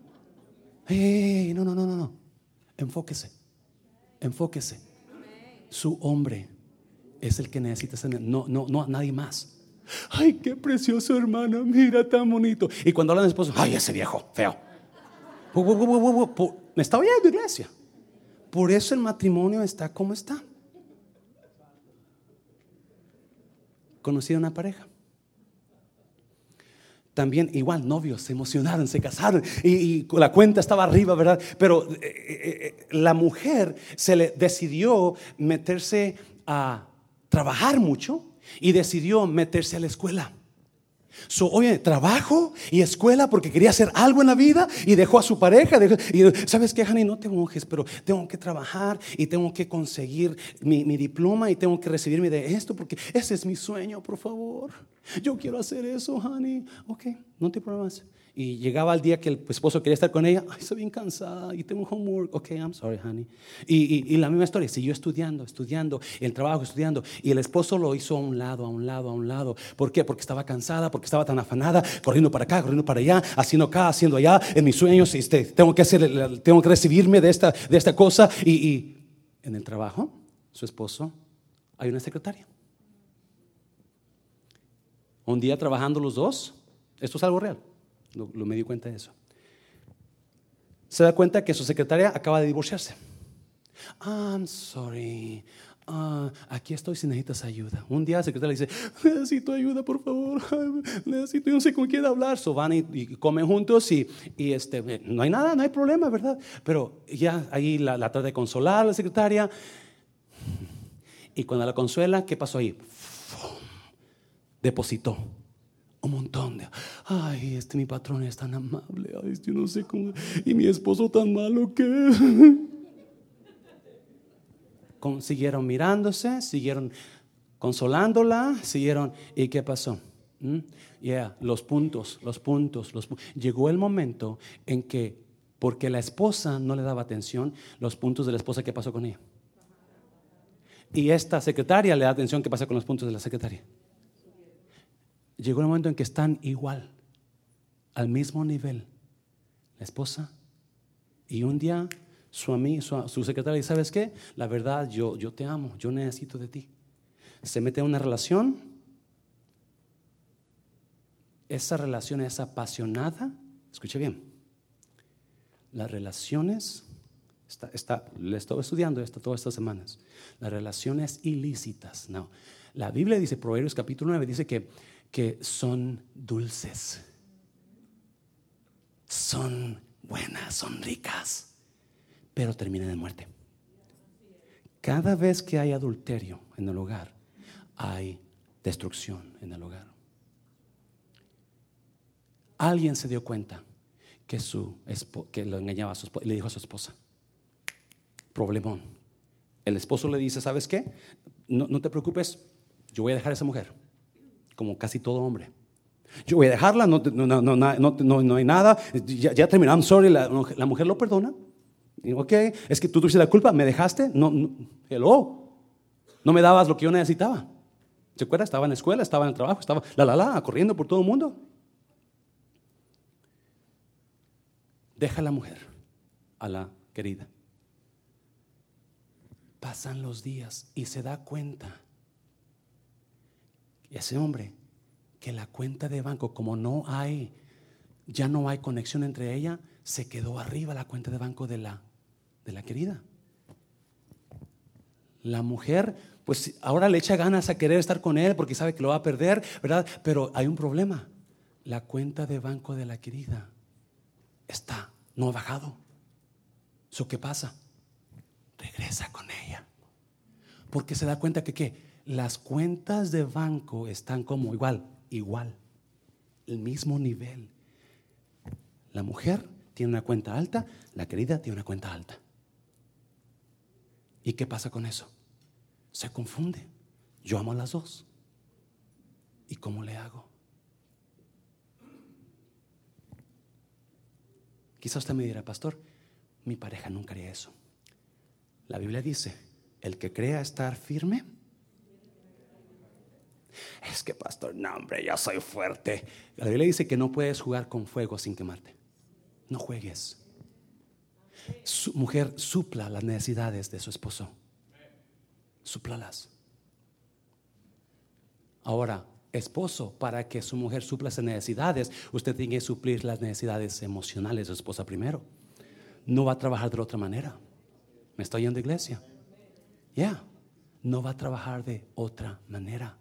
Hey, no, no, no, no, no. Enfóquese. Enfóquese. Su hombre es el que necesita ser, no, no, no, nadie más. Ay, qué precioso hermano, mira tan bonito. Y cuando hablan de esposo, ay, ese viejo, feo. Me está oyendo iglesia. Por eso el matrimonio está como está. Conocí a una pareja. También igual novios se emocionaron, se casaron y, la cuenta estaba arriba, ¿verdad? Pero eh, eh, eh, la mujer se le decidió meterse a trabajar mucho y decidió meterse a la escuela. So, oye, trabajo y escuela porque quería hacer algo en la vida y dejó a su pareja. y sabes que, Hani, no te enojes, pero tengo que trabajar y tengo que conseguir mi, mi, diploma y tengo que recibirme de esto porque ese es mi sueño, por favor. Yo quiero hacer eso, Hani. Ok, no te problemas. Y llegaba el día que el esposo quería estar con ella, ay, estoy bien cansada y tengo homework. Ok, I'm sorry, honey. Y, y, la misma historia, siguió estudiando, estudiando, el trabajo, estudiando. Y el esposo lo hizo a un lado, a un lado, a un lado. ¿Por qué? Porque estaba cansada, porque estaba tan afanada, corriendo para acá, corriendo para allá, haciendo acá, haciendo allá. En mis sueños, este, tengo, que hacer, tengo que recibirme de esta, de esta cosa. Y, y en el trabajo, su esposo, hay una secretaria. Un día trabajando los dos, esto es algo real lo, me di cuenta de eso. Se da cuenta que su secretaria acaba de divorciarse. I'm sorry. Ah, aquí estoy si necesitas ayuda. Un día la secretaria dice, necesito ayuda, por favor. Necesito, yo no sé con quién hablar. So van y, comen juntos y, y, este, no hay nada, no hay problema, ¿verdad? Pero ya ahí la, la trata de consolar la secretaria. Y cuando la consuela, ¿qué pasó ahí? Depositó un montón de, ay, este mi patrón es tan amable, ay, yo no sé cómo, y mi esposo tan malo que... siguieron mirándose, siguieron consolándola, siguieron, ¿y qué pasó? ¿Mm? Ya, los puntos, los puntos, los Llegó el momento en que, porque la esposa no le daba atención, los puntos de la esposa, ¿qué pasó con ella? Y esta secretaria le da atención, ¿qué pasa con los puntos de la secretaria? Llegó el momento en que están igual, al mismo nivel, la esposa. Y un día su, amigo, su, secretaria dice, ¿sabes qué? La verdad, yo, yo te amo, yo necesito de ti. Se mete en una relación. Esa relación es apasionada. Escuche bien. Las relaciones, está, está, le estoy estudiando esto todas estas semanas. Las relaciones ilícitas. No. La Biblia dice, Proverbios capítulo 9, dice que, que son dulces. Son buenas, son ricas pero termina en muerte. Cada vez que hay adulterio en el hogar, hay destrucción en el hogar. Alguien se dio cuenta que, su, que lo engañaba a su esposa, le dijo a su esposa, problemón. El esposo le dice, ¿sabes qué? No, te preocupes, yo voy a dejar a esa mujer, como casi todo hombre. Yo voy a dejarla, no, no, hay nada, ya, ya terminamos, sorry, la mujer lo perdona ok, es que tú tuviste la culpa, me dejaste, no, no, hello, no me dabas lo que yo necesitaba. ¿Se acuerda? Estaba en la escuela, estaba en el trabajo, estaba la la la, corriendo por todo el mundo. Deja a la mujer, a la querida. Pasan los días y se da cuenta, ese hombre, que la cuenta de banco, como no hay, ya no hay conexión entre ella, se quedó arriba la cuenta de banco de la de la querida. La mujer, pues ahora le echa ganas a querer estar con él porque sabe que lo va a perder, ¿verdad? Pero hay un problema. La cuenta de banco de la querida está, no ha bajado. ¿Eso qué pasa? Regresa con ella. Porque se da cuenta que ¿qué? Las cuentas de banco están como igual, igual, el mismo nivel. La mujer tiene una cuenta alta, la querida tiene una cuenta alta. ¿Y qué pasa con eso? Se confunde. Yo amo a las dos. ¿Y cómo le hago? Quizás usted me dirá, pastor, mi pareja nunca haría eso. La Biblia dice, el que crea estar firme, es que pastor, no hombre, yo soy fuerte. La Biblia dice que no puedes jugar con fuego sin quemarte. No juegues su mujer supla las necesidades de su esposo. Súplalas. Ahora, esposo, para que su mujer supla esas necesidades, usted tiene que suplir las necesidades emocionales de su esposa primero. No va a trabajar de otra manera. ¿Me estoy yendo de iglesia? Ya. No va a trabajar de otra manera.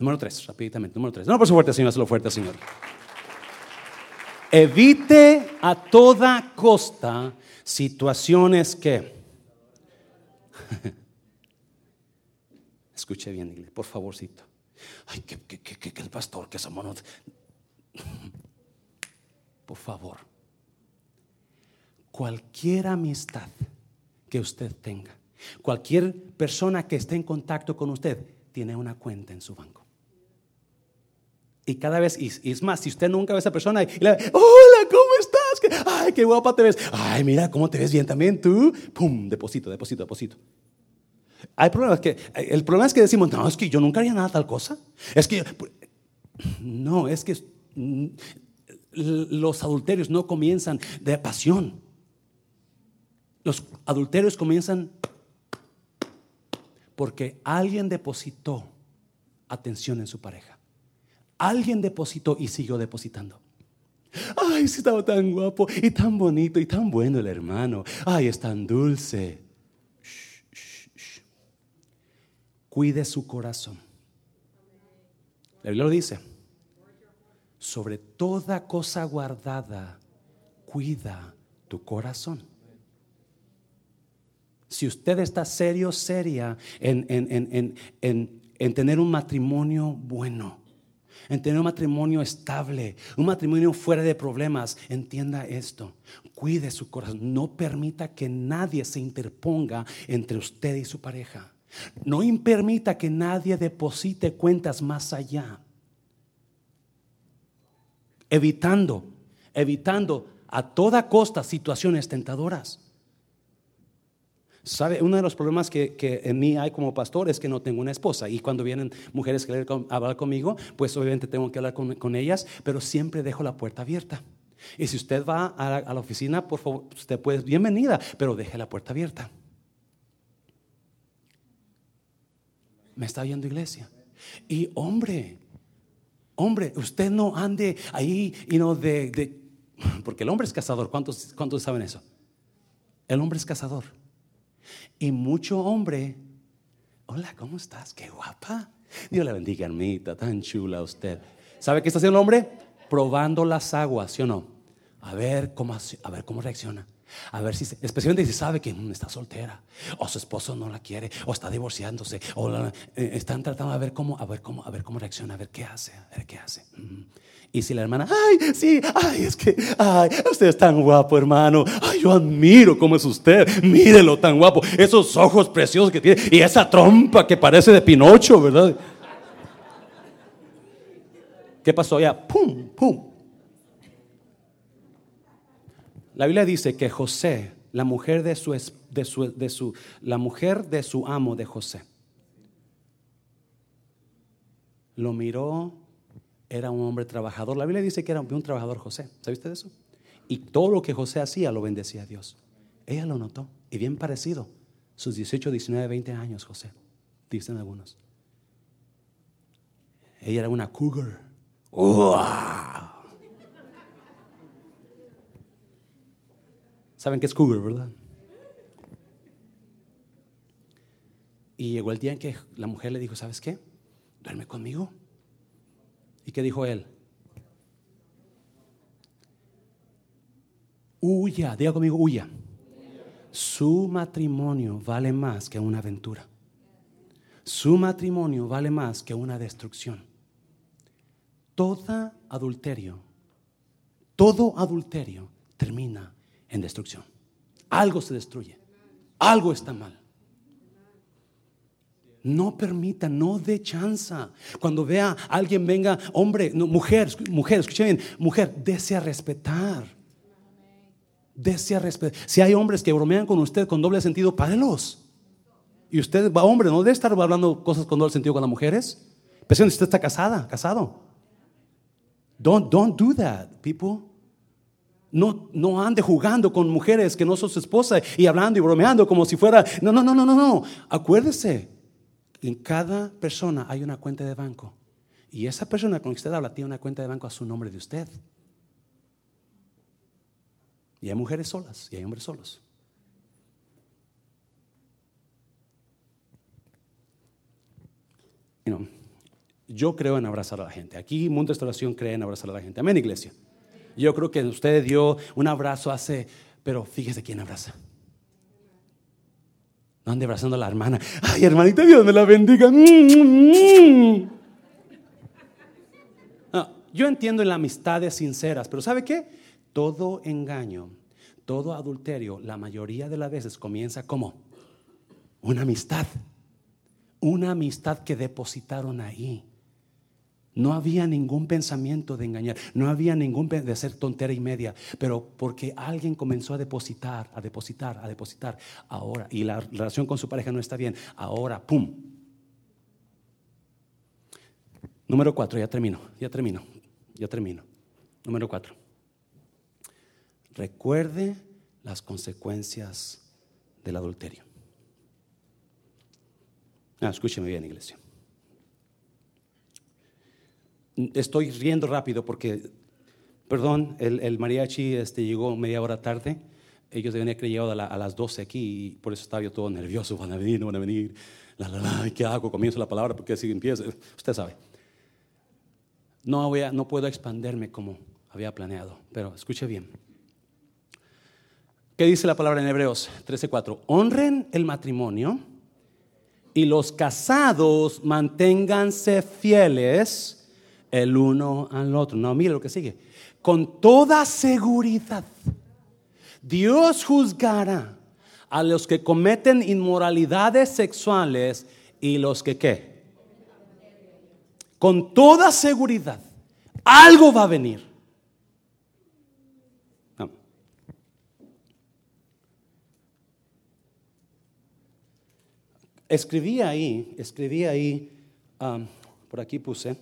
Número tres, rápidamente. Número tres. No, por su fuerte, Señor, hazlo fuerte, Señor. Evite a toda costa situaciones que... Escuche bien, por favorcito. Ay, que, que, el pastor, que somos... Por favor, cualquier amistad que usted tenga, cualquier persona que esté en contacto con usted, tiene una cuenta en su banco. Y cada vez, y, es más, si usted nunca ve a esa persona y le hola, ¿cómo estás? Ay, qué guapa te ves. Ay, mira cómo te ves bien también tú. Pum, deposito, deposito, deposito. Hay problemas que, el problema es que decimos, no, es que yo nunca haría nada tal cosa. Es que, no, es que los adulterios no comienzan de pasión. Los adulterios comienzan porque alguien depositó atención en su pareja. Alguien depositó y siguió depositando. Ay, sí estaba tan guapo y tan bonito y tan bueno el hermano. Ay, es tan dulce. Cuide su corazón. La Biblia lo dice. Sobre toda cosa guardada, cuida tu corazón. Si usted está serio, seria en, en tener un matrimonio bueno, en tener un matrimonio estable, un matrimonio fuera de problemas, entienda esto. Cuide su corazón. No permita que nadie se interponga entre usted y su pareja. No permita que nadie deposite cuentas más allá. Evitando, evitando a toda costa situaciones tentadoras. ¿Sabe? Uno de los problemas que, en mí hay como pastor es que no tengo una esposa. Y cuando vienen mujeres que hablar conmigo, pues obviamente tengo que hablar con, ellas, pero siempre dejo la puerta abierta. Y si usted va a la, oficina, por favor, usted puede, bienvenida, pero deje la puerta abierta. Me está oyendo iglesia. Y hombre, hombre, usted no ande ahí y no de, porque el hombre es cazador. ¿Cuántos, ¿Cuántos saben eso? El hombre es cazador. Y mucho hombre, hola, ¿cómo estás? Qué guapa. Dios la bendiga, hermita, tan chula usted. ¿Sabe qué está haciendo el hombre? Probando las aguas, ¿sí o no? A ver cómo, a ver cómo reacciona. A ver si, especialmente si sabe que está soltera, o su esposo no la quiere, o está divorciándose, o eh, están tratando de ver cómo, a ver cómo, a ver cómo reacciona, a ver qué hace, a ver qué hace. Mm. Y si la hermana, ay, sí, ay, es que, ay, usted es tan guapo, hermano. Ay, yo admiro cómo es usted. Mírelo tan guapo. Esos ojos preciosos que tiene y esa trompa que parece de Pinocho, ¿verdad? ¿Qué pasó allá? Pum, pum. La Biblia dice que José, la mujer de su, de su, de su, la mujer de su amo de José, lo miró era un hombre trabajador. La Biblia dice que era un trabajador José. ¿Sabe usted eso? Y todo lo que José hacía lo bendecía a Dios. Ella lo notó. Y bien parecido. Sus 18, 19, 20 años, José. Dicen algunos. Ella era una cougar. ¿Saben qué es cougar, verdad? Y llegó el día en que la mujer le dijo, ¿sabes qué? Duerme conmigo. ¿Y qué dijo él? Huya, diga conmigo, huya. Su matrimonio vale más que una aventura. Su matrimonio vale más que una destrucción. Todo adulterio, todo adulterio termina en destrucción. Algo se destruye. Algo está mal. No permita, no dé chanza. Cuando vea a alguien venga, hombre, no, mujer, mujer, escuche bien, mujer, desea respetar. Desea respetar. Si hay hombres que bromean con usted con doble sentido, párelos. Y usted, hombre, no debe estar hablando cosas con doble sentido con las mujeres. Especialmente si usted está casada, casado. Don't, don't do that, people. No, no ande jugando con mujeres que no son su esposa y hablando y bromeando como si fuera. No, no, no, no, no, no. Acuérdese en cada persona hay una cuenta de banco. Y esa persona con que usted habla tiene una cuenta de banco a su nombre de usted. Y hay mujeres solas y hay hombres solos. yo creo en abrazar a la gente. Aquí Mundo Restauración cree en abrazar a la gente. Amén, iglesia. Yo creo que usted dio un abrazo hace, pero fíjese quién abraza. No ande abrazando a la hermana. Ay, hermanita, Dios me la bendiga. yo entiendo en las amistades sinceras, pero ¿sabe qué? Todo engaño, todo adulterio, la mayoría de las veces comienza como una amistad. Una amistad que depositaron ahí. No había ningún pensamiento de engañar, no había ningún de hacer tontera y media, pero porque alguien comenzó a depositar, a depositar, a depositar, ahora, y la relación con su pareja no está bien, ahora, ¡pum! Número cuatro, ya termino, ya termino, ya termino. Número cuatro. Recuerde las consecuencias del adulterio. Ah, escúcheme bien, iglesia estoy riendo rápido porque Perdón, el, mariachi este, llegó media hora tarde. Ellos deben haber llegado a, las 12 aquí y por eso estaba yo todo nervioso. Van a venir, no van a venir. ¿Qué hago? Comienzo la palabra porque así empieza. Usted sabe. No, voy a, no puedo expanderme como había planeado, pero escuche bien. ¿Qué dice la palabra en Hebreos 13:4? Honren el matrimonio y los casados manténganse fieles el uno al otro. No, mire lo que sigue con toda seguridad, Dios juzgará a los que cometen inmoralidades sexuales y los que qué. Con toda seguridad, algo va a venir. Escribí ahí, escribí ahí, um, por aquí puse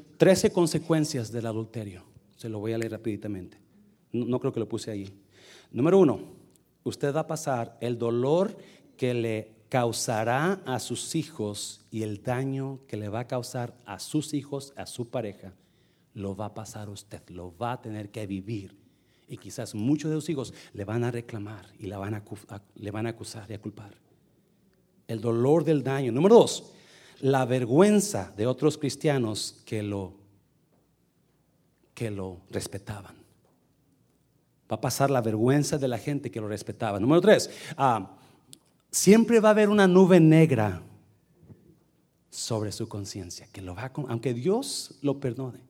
13 consecuencias del adulterio. Se lo voy a leer rápidamente. No, creo que lo puse ahí. Número uno, usted va a pasar el dolor que le causará a sus hijos y el daño que le va a causar a sus hijos, a su pareja, lo va a pasar usted, lo va a tener que vivir. Y quizás muchos de sus hijos le van a reclamar y le van a, le van a acusar y a culpar. El dolor del daño. Número dos, la vergüenza de otros cristianos que lo, que lo respetaban. Va a pasar la vergüenza de la gente que lo respetaba. Número tres, ah, siempre va a haber una nube negra sobre su conciencia, que lo va aunque Dios lo perdone,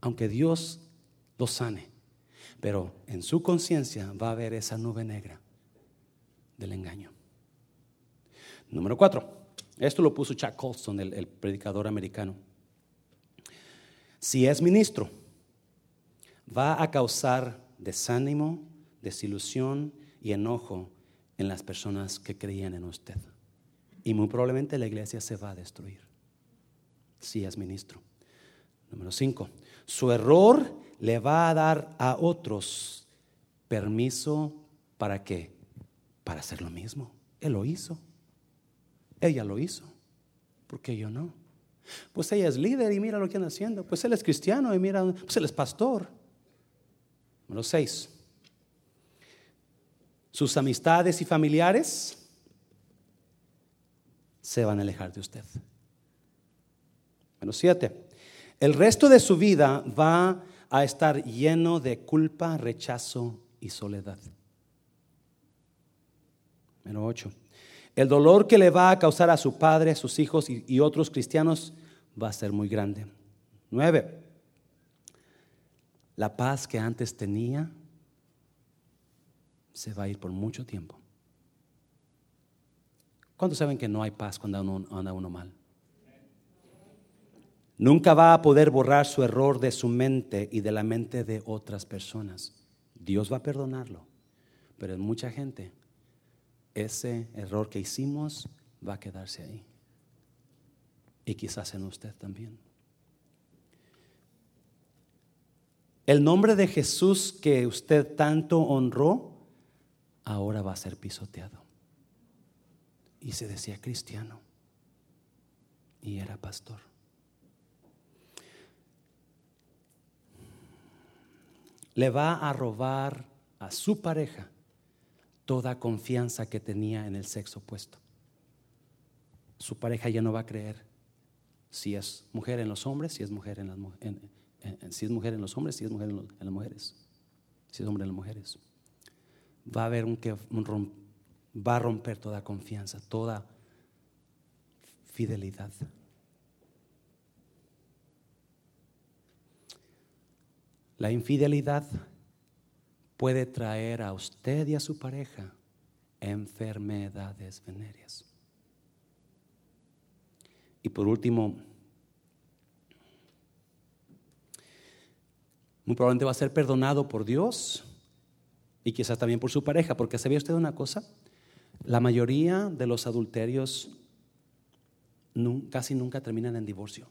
aunque Dios lo sane, pero en su conciencia va a haber esa nube negra del engaño. Número cuatro, esto lo puso Chuck Colston, el, predicador americano. Si es ministro, va a causar desánimo, desilusión y enojo en las personas que creían en usted. Y muy probablemente la iglesia se va a destruir si es ministro. Número cinco, su error le va a dar a otros permiso para qué? Para hacer lo mismo. Él lo hizo. Ella lo hizo. ¿Por qué yo no? Pues ella es líder y mira lo que anda haciendo. Pues él es cristiano y mira, pues él es pastor. Número seis. Sus amistades y familiares se van a alejar de usted. Número siete. El resto de su vida va a estar lleno de culpa, rechazo y soledad. Número ocho. El dolor que le va a causar a su padre, a sus hijos y, otros cristianos va a ser muy grande. Nueve. La paz que antes tenía se va a ir por mucho tiempo. ¿Cuántos saben que no hay paz cuando anda uno mal? Nunca va a poder borrar su error de su mente y de la mente de otras personas. Dios va a perdonarlo, pero mucha gente ese error que hicimos va a quedarse ahí. Y quizás en usted también. El nombre de Jesús que usted tanto honró, ahora va a ser pisoteado. Y se decía cristiano. Y era pastor. Le va a robar a su pareja toda confianza que tenía en el sexo opuesto. Su pareja ya no va a creer si es mujer en los hombres, si es mujer en las si es mujer en los hombres, si es mujer en, las mujeres, si es hombre en las mujeres. Va a haber un que va a romper toda confianza, toda fidelidad. La infidelidad puede traer a usted y a su pareja enfermedades venéreas. Y por último, muy probablemente va a ser perdonado por Dios y quizás también por su pareja, porque ¿sabía usted una cosa? La mayoría de los adulterios casi nunca terminan en divorcio.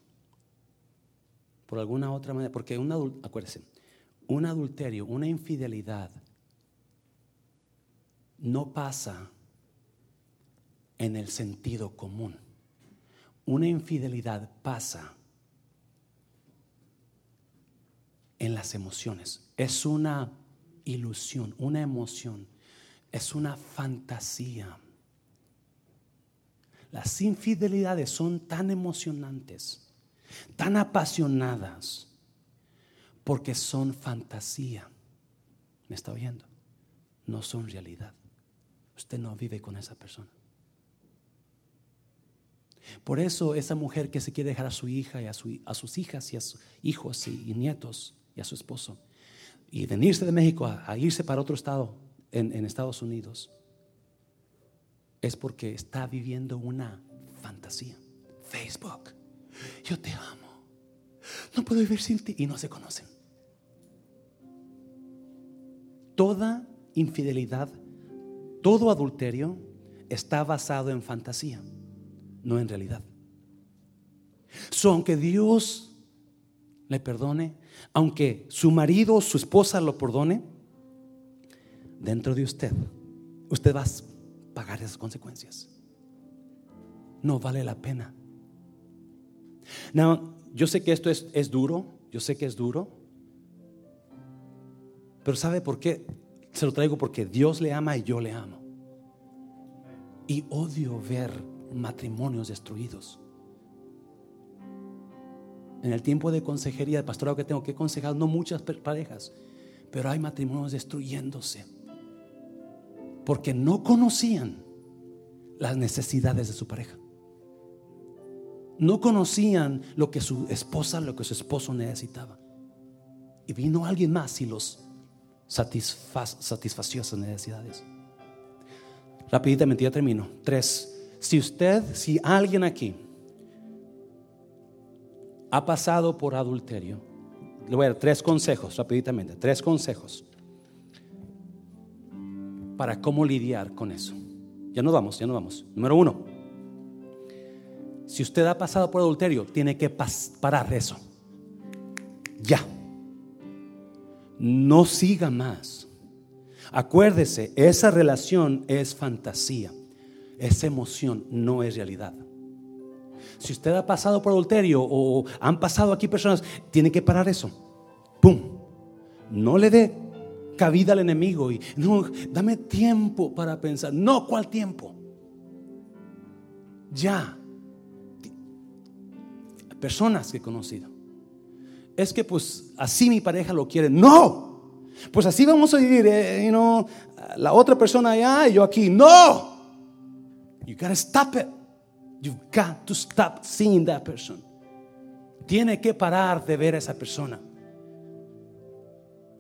Por alguna otra manera, porque un adulto, acuérdese, un adulterio, una infidelidad, no pasa en el sentido común. Una infidelidad pasa en las emociones. Es una ilusión, una emoción, es una fantasía. Las infidelidades son tan emocionantes, tan apasionadas, porque son fantasía. ¿Me está oyendo? No son realidad. Usted no vive con esa persona. Por eso esa mujer que se quiere dejar a su hija y a, sus hijas y a sus hijos y, nietos y a su esposo y venirse de México a, irse para otro estado en, en Estados Unidos es porque está viviendo una fantasía. Facebook, yo te amo. No puedo vivir sin ti y no se conocen. Toda infidelidad, todo adulterio está basado en fantasía no en realidad. So, aunque Dios le perdone, aunque su marido o su esposa lo perdone, dentro de usted, usted va a pagar esas consecuencias. No vale la pena. No, yo sé que esto es, es duro, yo sé que es duro, pero ¿sabe por qué? Se lo traigo porque Dios le ama y yo le amo. Y odio ver matrimonios destruidos. En el tiempo de consejería, de pastorado que tengo que aconsejar, no muchas parejas, pero hay matrimonios destruyéndose porque no conocían las necesidades de su pareja. No conocían lo que su esposa, lo que su esposo necesitaba. Y vino alguien más y los satisfació esas necesidades. Rapidamente ya termino. Tres si usted, si alguien aquí ha pasado por adulterio, le voy a dar tres consejos rapiditamente, tres consejos para cómo lidiar con eso. Ya nos vamos, ya nos vamos. Número uno, si usted ha pasado por adulterio, tiene que parar eso. Ya. No siga más. Acuérdese, esa relación es fantasía. Esa emoción no es realidad. Si usted ha pasado por adulterio o han pasado aquí personas, tiene que parar eso. ¡Pum! No le dé cabida al enemigo y no, dame tiempo para pensar. No, ¿cuál tiempo? Ya. Personas que he conocido. Es que pues así mi pareja lo quiere. No. Pues así vamos a vivir. Eh, la otra persona allá y yo aquí. No. You gotta stop it. You've got to stop seeing that person. Tiene que parar de ver a esa persona.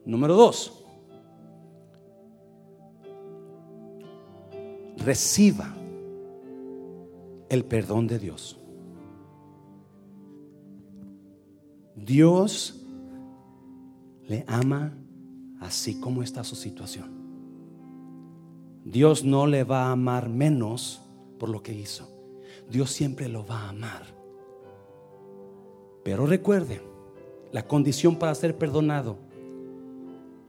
Número dos. Reciba el perdón de Dios. Dios le ama así como está su situación. Dios no le va a amar menos por lo que hizo. Dios siempre lo va a amar. Pero recuerde, la condición para ser perdonado.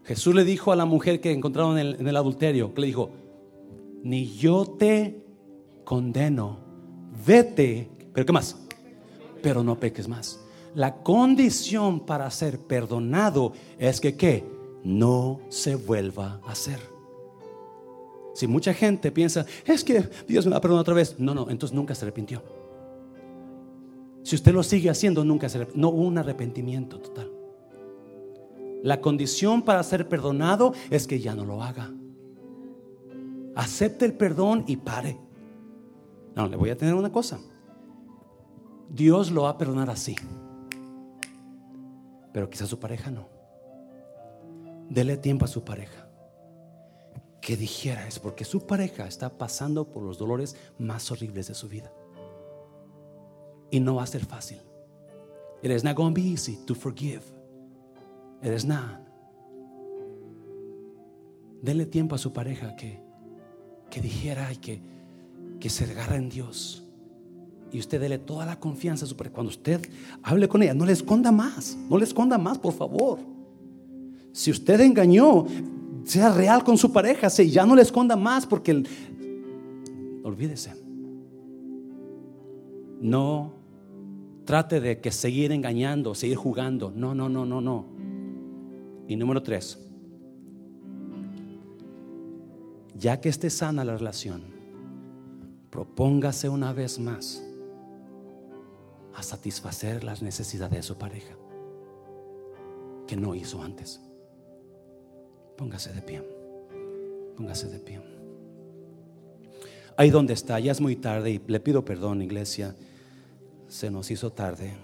Jesús le dijo a la mujer que encontraron en el, adulterio, le dijo, ni yo te condeno, vete, pero ¿qué más? Pero no peques más. La condición para ser perdonado es que ¿qué? No se vuelva a hacer. Si mucha gente piensa, es que Dios me va a perdonar otra vez. No, no, entonces nunca se arrepintió. Si usted lo sigue haciendo, nunca se No hubo un arrepentimiento total. La condición para ser perdonado es que ya no lo haga. Acepte el perdón y pare. No, le voy a tener una cosa. Dios lo va a perdonar así. Pero quizás su pareja no. Dele tiempo a su pareja que dijera es porque su pareja está pasando por los dolores más horribles de su vida. Y no va a ser fácil. It is not going to be easy to forgive. It is not. Dele tiempo a su pareja que, que dijera y que, que se agarra en Dios. Y usted dele toda la confianza a su pareja. Cuando usted hable con ella, no le esconda más. No le esconda más, por favor. Si usted engañó, sea real con su pareja, ya no le esconda más porque olvídese. No trate de que seguir engañando, seguir jugando. No, no, no, no, no. Y número tres, ya que esté sana la relación, propóngase una vez más a satisfacer las necesidades de su pareja que no hizo antes. Póngase de pie. Póngase de pie. Ahí donde está, ya es muy tarde y le pido perdón, iglesia. Se nos hizo tarde.